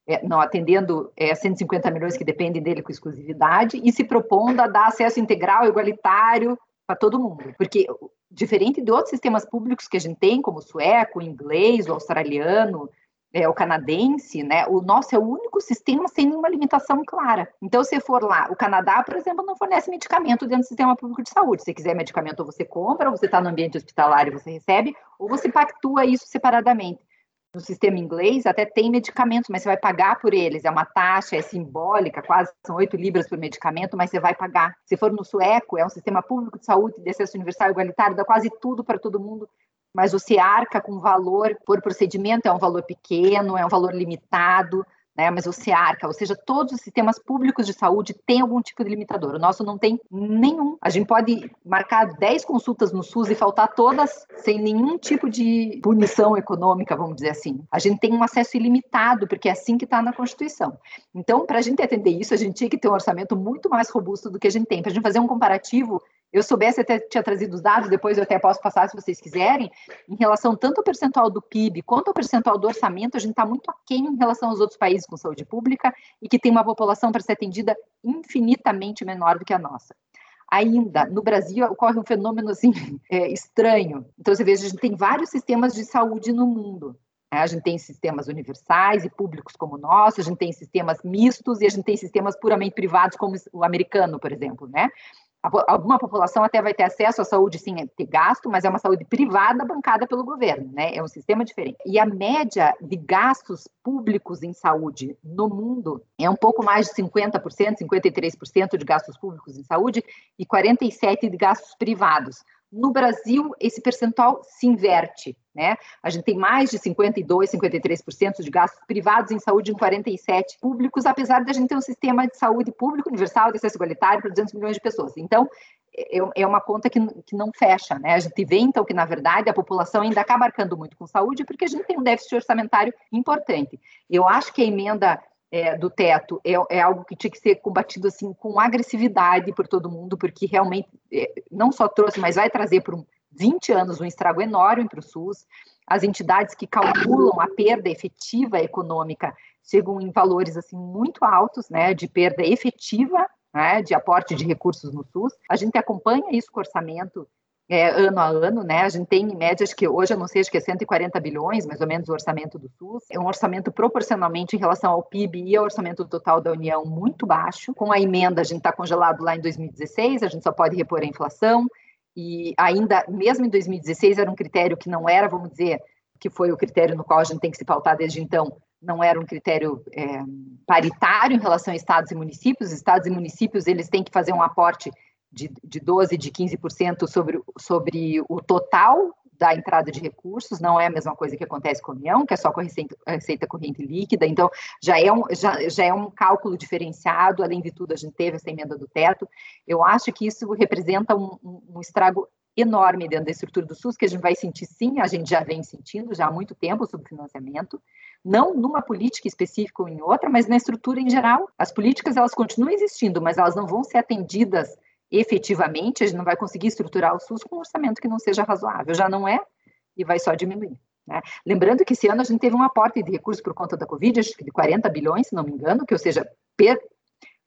é, não atendendo é, 150 milhões que dependem dele com exclusividade e se propondo a dar acesso integral, igualitário para todo mundo. Porque, diferente de outros sistemas públicos que a gente tem, como o sueco, o inglês, o australiano, é, o canadense, né? O nosso é o único sistema sem nenhuma limitação clara. Então, se for lá, o Canadá, por exemplo, não fornece medicamento dentro do sistema público de saúde. Se quiser medicamento, você compra, ou você está no ambiente hospitalar e você recebe, ou você pactua isso separadamente no sistema inglês até tem medicamentos, mas você vai pagar por eles. É uma taxa, é simbólica, quase são 8 libras por medicamento, mas você vai pagar. Se for no sueco, é um sistema público de saúde de acesso universal igualitário, dá quase tudo para todo mundo, mas você arca com valor por procedimento, é um valor pequeno, é um valor limitado né? Mas o SEARCA, ou seja, todos os sistemas públicos de saúde têm algum tipo de limitador. O nosso não tem nenhum. A gente pode marcar 10 consultas no SUS e faltar todas sem nenhum tipo de punição econômica, vamos dizer assim. A gente tem um acesso ilimitado, porque é assim que está na Constituição. Então, para a gente atender isso, a gente tinha que ter um orçamento muito mais robusto do que a gente tem. Para a gente fazer um comparativo, eu soubesse, até tinha trazido os dados, depois eu até posso passar se vocês quiserem, em relação tanto ao percentual do PIB quanto ao percentual do orçamento, a gente está muito aquém em relação aos outros países com saúde pública e que tem uma população para ser atendida infinitamente menor do que a nossa. Ainda, no Brasil, ocorre um fenômeno assim, é, estranho. Então, você vê, a gente tem vários sistemas de saúde no mundo. Né? A gente tem sistemas universais e públicos como o nosso, a gente tem sistemas mistos e a gente tem sistemas puramente privados, como o americano, por exemplo, né? Alguma população até vai ter acesso à saúde sem ter gasto, mas é uma saúde privada bancada pelo governo, né? É um sistema diferente. E a média de gastos públicos em saúde no mundo é um pouco mais de 50%, 53% de gastos públicos em saúde e 47% de gastos privados. No Brasil, esse percentual se inverte, né? A gente tem mais de 52, 53% de gastos privados em saúde em 47 públicos, apesar de a gente ter um sistema de saúde público universal de acesso igualitário para 200 milhões de pessoas. Então, é, é uma conta que, que não fecha, né? A gente vê, então, que, na verdade, a população ainda acaba marcando muito com saúde, porque a gente tem um déficit orçamentário importante. Eu acho que a emenda é, do teto é, é, algo que tinha que ser combatido assim com agressividade por todo mundo, porque realmente é, não só trouxe, mas vai trazer por um, 20 anos um estrago enorme para o SUS. As entidades que calculam a perda efetiva econômica chegam em valores assim muito altos, né, de perda efetiva, né, de aporte de recursos no SUS. A gente acompanha isso com orçamento é, ano a ano, né? A gente tem em média, acho que hoje eu não sei, acho que é 140 bilhões, mais ou menos, o orçamento do SUS. É um orçamento proporcionalmente em relação ao PIB e ao orçamento total da União muito baixo. Com a emenda, a gente está congelado lá em 2016, a gente só pode repor a inflação. E ainda, mesmo em 2016, era um critério que não era, vamos dizer, que foi o critério no qual a gente tem que se pautar desde então, não era um critério é, paritário em relação a estados e municípios. Estados e municípios, eles têm que fazer um aporte de, de 12%, de 15% sobre, sobre o total da entrada de recursos, não é a mesma coisa que acontece com a União, que é só com a receita, a receita corrente líquida, então já é, um, já, já é um cálculo diferenciado, além de tudo a gente teve essa emenda do teto, eu acho que isso representa um, um, estrago enorme dentro da estrutura do SUS, que a gente vai sentir sim, a gente já vem sentindo já há muito tempo o subfinanciamento, não numa política específica ou em outra, mas na estrutura em geral. As políticas elas continuam existindo, mas elas não vão ser atendidas efetivamente, a gente não vai conseguir estruturar o SUS com um orçamento que não seja razoável. Já não é e vai só diminuir. Né? Lembrando que esse ano a gente teve um aporte de recursos por conta da Covid, acho que de 40 bilhões, se não me engano, que ou seja, per,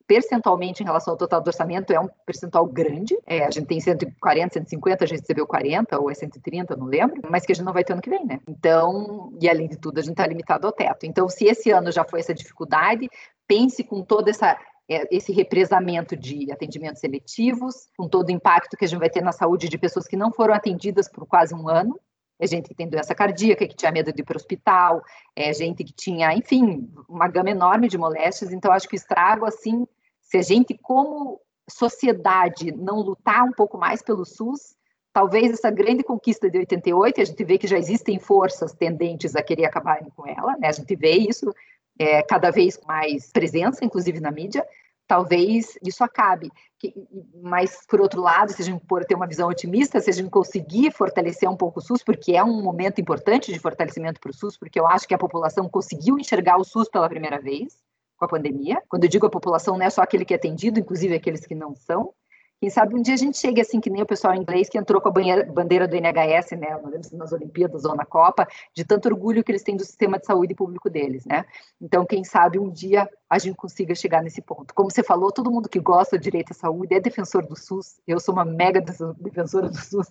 percentualmente em relação ao total do orçamento é um percentual grande. É, a gente tem 140, 150, a gente recebeu 40 ou é 130, não lembro, mas que a gente não vai ter ano que vem, né? Então, e além de tudo, a gente está limitado ao teto. Então, se esse ano já foi essa dificuldade, pense com toda essa esse represamento de atendimentos seletivos, com todo o impacto que a gente vai ter na saúde de pessoas que não foram atendidas por quase um ano. É gente que tem doença cardíaca, que tinha medo de ir para o hospital, é gente que tinha, enfim, uma gama enorme de moléstias. Então, acho que o estrago, assim, se a gente, como sociedade, não lutar um pouco mais pelo SUS, talvez essa grande conquista de 88, a gente vê que já existem forças tendentes a querer acabarem com ela, né? A gente vê isso é, cada vez mais presença, inclusive na mídia, talvez isso acabe. Mas, por outro lado, se a gente for ter uma visão otimista, se a gente conseguir fortalecer um pouco o SUS, porque é um momento importante de fortalecimento para o SUS, porque eu acho que a população conseguiu enxergar o SUS pela primeira vez com a pandemia. Quando eu digo a população, não é só aquele que é atendido, inclusive aqueles que não são. Quem sabe um dia a gente chegue assim, que nem o pessoal inglês que entrou com a bandeira do NHS, né, nas Olimpíadas ou na Copa, de tanto orgulho que eles têm do sistema de saúde público deles, né? Então, quem sabe um dia a gente consiga chegar nesse ponto. Como você falou, todo mundo que gosta do direito à saúde é defensor do SUS. Eu sou uma mega defensora do SUS.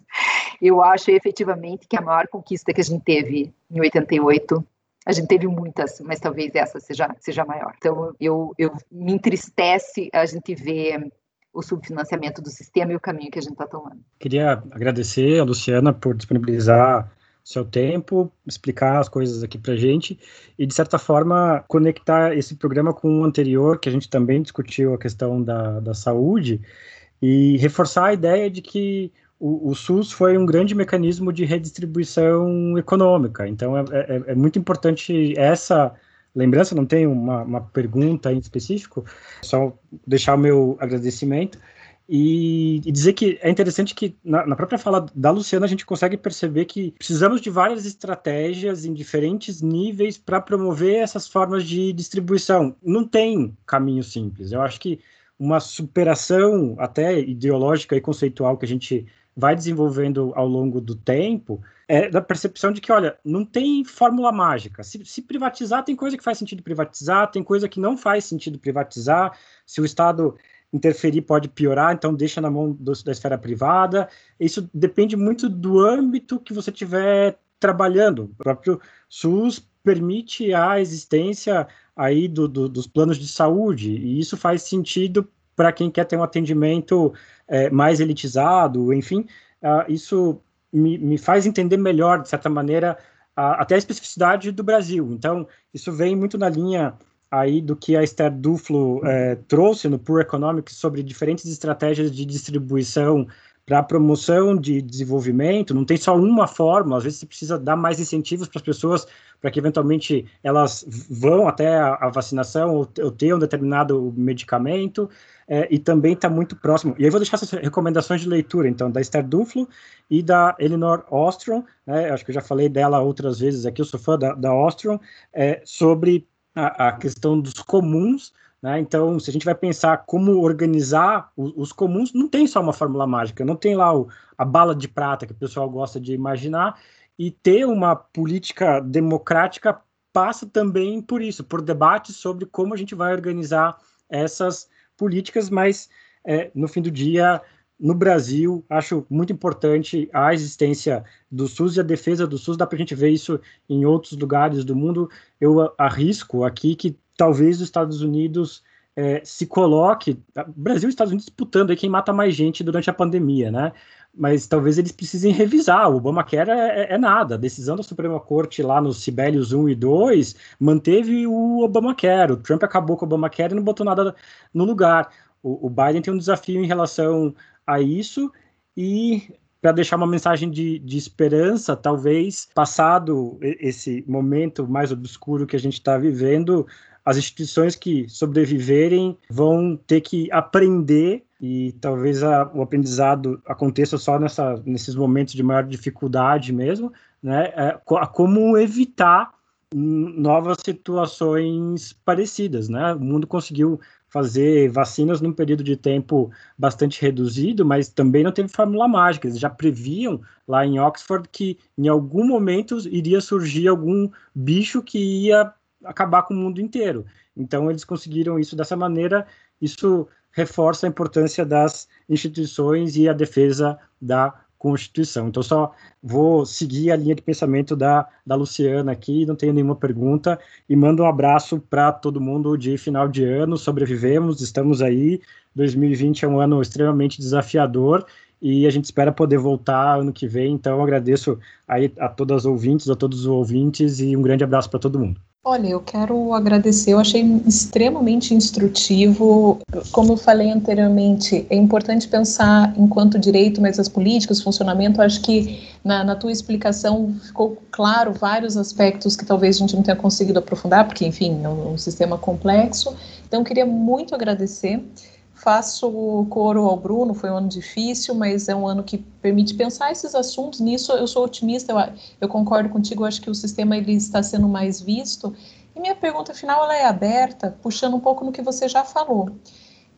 Eu acho efetivamente que a maior conquista que a gente teve em 88 a gente teve muitas, mas talvez essa seja, seja maior. Então, eu, eu me entristece a gente ver o subfinanciamento do sistema e o caminho que a gente está tomando. Queria agradecer a Luciana por disponibilizar seu tempo, explicar as coisas aqui para gente e, de certa forma, conectar esse programa com o anterior, que a gente também discutiu a questão da, da saúde, e reforçar a ideia de que o, o SUS foi um grande mecanismo de redistribuição econômica. Então, é, é, é muito importante essa lembrança, não tenho uma, uma pergunta em específico, só deixar o meu agradecimento. E, e, dizer que é interessante que na, na, própria fala da Luciana a gente consegue perceber que precisamos de várias estratégias em diferentes níveis para promover essas formas de distribuição. Não tem caminho simples. Eu acho que uma superação até ideológica e conceitual que a gente vai desenvolvendo ao longo do tempo é da percepção de que, olha, não tem fórmula mágica. Se, se, privatizar, tem coisa que faz sentido privatizar, tem coisa que não faz sentido privatizar. Se o Estado interferir, pode piorar, então deixa na mão do, da esfera privada. Isso depende muito do âmbito que você estiver trabalhando. O próprio SUS permite a existência aí do, do, dos planos de saúde, e isso faz sentido para quem quer ter um atendimento é, mais elitizado, enfim, uh, isso me, me faz entender melhor, de certa maneira, até a especificidade do Brasil. Então, isso vem muito na linha aí do que a Esther Duflo é, trouxe no Poor Economics sobre diferentes estratégias de distribuição para promoção de desenvolvimento, não tem só uma fórmula, às vezes você precisa dar mais incentivos para as pessoas para que eventualmente elas vão até a, a vacinação ou, ou um determinado medicamento, é, e também está muito próximo. E aí vou deixar essas recomendações de leitura, então, da Esther Duflo e da Elinor Ostrom, né, acho que eu já falei dela outras vezes aqui, eu sou fã da, da Ostrom, é, sobre a, a questão dos comuns, né? Então, se a gente vai pensar como organizar os, os, comuns, não tem só uma fórmula mágica, não tem lá o, a bala de prata que o pessoal gosta de imaginar, e ter uma política democrática passa também por isso, por debates sobre como a gente vai organizar essas políticas, mas é, no fim do dia, no Brasil, acho muito importante a existência do SUS e a defesa do SUS. Dá para a gente ver isso em outros lugares do mundo. Eu arrisco aqui que talvez os Estados Unidos é, se coloque, Brasil e Estados Unidos disputando aí quem mata mais gente durante a pandemia, né? Mas talvez eles precisem revisar. O Obamacare é, é, é nada. A decisão da Suprema Corte lá nos Sibelius 1 e 2 manteve o Obamacare. O Trump acabou com o Obamacare e não botou nada no lugar. O, o Biden tem um desafio em relação a isso e para deixar uma mensagem de, de, esperança, talvez, passado esse momento mais obscuro que a gente está vivendo, as instituições que sobreviverem vão ter que aprender e talvez a, o aprendizado aconteça só nessa, nesses momentos de maior dificuldade mesmo, né? É, como evitar novas situações parecidas, né? O mundo conseguiu fazer vacinas num período de tempo bastante reduzido, mas também não teve fórmula mágica. Eles já previam lá em Oxford que em algum momento iria surgir algum bicho que ia acabar com o mundo inteiro. Então, eles conseguiram isso dessa maneira. Isso reforça a importância das instituições e a defesa da Constituição. Então, só vou seguir a linha de pensamento da, da Luciana aqui, não tenho nenhuma pergunta, e mando um abraço para todo mundo de final de ano. Sobrevivemos, estamos aí. 2020 é um ano extremamente desafiador e a gente espera poder voltar ano que vem. Então, agradeço aí a todas as ouvintes, a todos os ouvintes e um grande abraço para todo mundo. Olha, eu quero agradecer, eu achei extremamente instrutivo. Como eu falei anteriormente, é importante pensar enquanto direito, mas as políticas, funcionamento, acho que na, na, tua explicação ficou claro vários aspectos que talvez a gente não tenha conseguido aprofundar, porque, enfim, é um, um sistema complexo. Então, queria muito agradecer. Faço coro ao Bruno, foi um ano difícil, mas é um ano que permite pensar esses assuntos. Nisso eu sou otimista, eu, eu concordo contigo, acho que o sistema ele está sendo mais visto. E minha pergunta final ela é aberta, puxando um pouco no que você já falou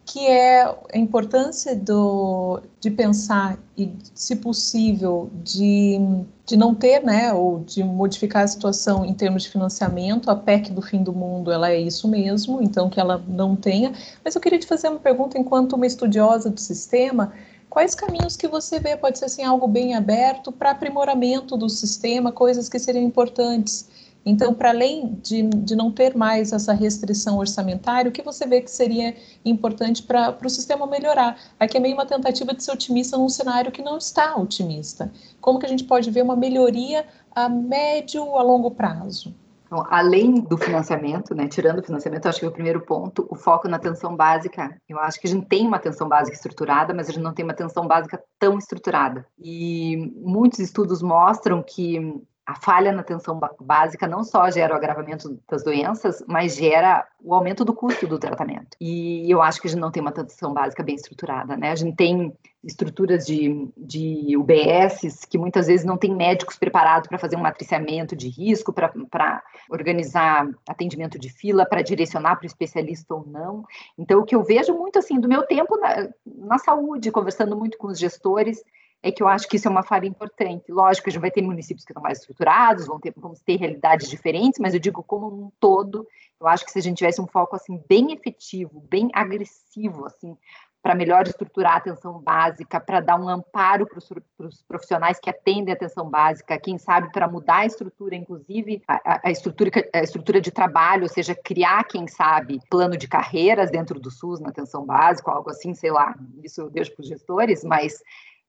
que é a importância do, de pensar e, se possível, de, de não ter, né, ou de modificar a situação em termos de financiamento. A PEC do fim do mundo, ela é isso mesmo, então que ela não tenha. Mas eu queria te fazer uma pergunta, enquanto uma estudiosa do sistema, quais caminhos que você vê, pode ser assim, algo bem aberto, para aprimoramento do sistema, coisas que seriam importantes? Então, para além de, de não ter mais essa restrição orçamentária, o que você vê que seria importante para o sistema melhorar? Aqui é meio uma tentativa de ser otimista num cenário que não está otimista. Como que a gente pode ver uma melhoria a médio a longo prazo? Então, além do financiamento, né, tirando o financiamento, acho que é o primeiro ponto, o foco na atenção básica. Eu acho que a gente tem uma atenção básica estruturada, mas a gente não tem uma atenção básica tão estruturada. E muitos estudos mostram que a falha na atenção básica não só gera o agravamento das doenças, mas gera o aumento do custo do tratamento. E eu acho que a gente não tem uma atenção básica bem estruturada, né? A gente tem estruturas de, de UBSs que muitas vezes não tem médicos preparados para fazer um matriciamento de risco, para organizar atendimento de fila, para direcionar para o especialista ou não. Então, o que eu vejo muito assim do meu tempo na, na saúde, conversando muito com os gestores, é que eu acho que isso é uma falha importante. Lógico, a gente vai ter municípios que estão mais estruturados, vão ter, vamos ter realidades diferentes, mas eu digo como um todo, eu acho que se a gente tivesse um foco assim bem efetivo, bem agressivo, assim, para melhor estruturar a atenção básica, para dar um amparo para os profissionais que atendem a atenção básica, quem sabe para mudar a estrutura, inclusive a, a, estrutura, a estrutura de trabalho, ou seja, criar, quem sabe, plano de carreiras dentro do SUS na atenção básica, algo assim, sei lá, isso eu deixo para os gestores, mas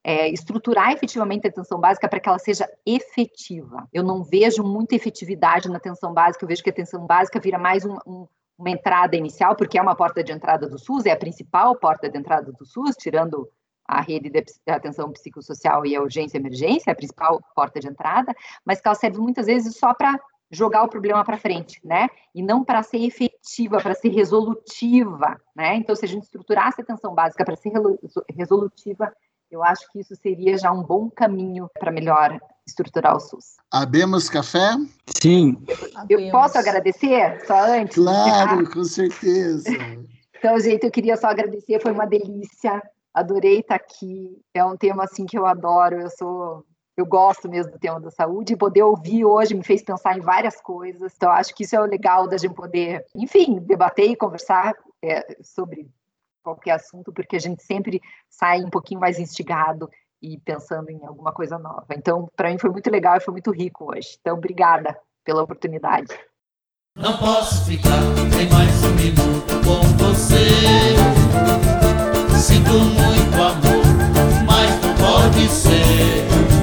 é, estruturar efetivamente a atenção básica para que ela seja efetiva. Eu não vejo muita efetividade na atenção básica, eu vejo que a atenção básica vira mais um, um, uma entrada inicial, porque é uma porta de entrada do SUS, é a principal porta de entrada do SUS, tirando a rede de atenção psicossocial e a urgência e emergência, a principal porta de entrada, mas que ela serve muitas vezes só para jogar o problema para frente, né? E não para ser efetiva, para ser resolutiva, né? Então, se a gente estruturasse a atenção básica para ser resolutiva, eu acho que isso seria já um bom caminho para melhor estruturar o SUS. Abemos café? Sim. Eu posso agradecer só antes? Claro, com certeza. então, gente, eu queria só agradecer, foi uma delícia. Adorei estar aqui. É um tema assim que eu adoro. Eu sou eu gosto mesmo do tema da saúde e poder ouvir hoje me fez pensar em várias coisas. Então, acho que isso é o legal da gente poder, enfim, debater e conversar é, sobre qualquer assunto, porque a gente sempre sai um pouquinho mais instigado e pensando em alguma coisa nova. Então, para mim foi muito legal e foi muito rico hoje. Então, obrigada pela oportunidade. Não posso ficar nem mais um minuto com você. Sinto muito amor, mas não pode ser.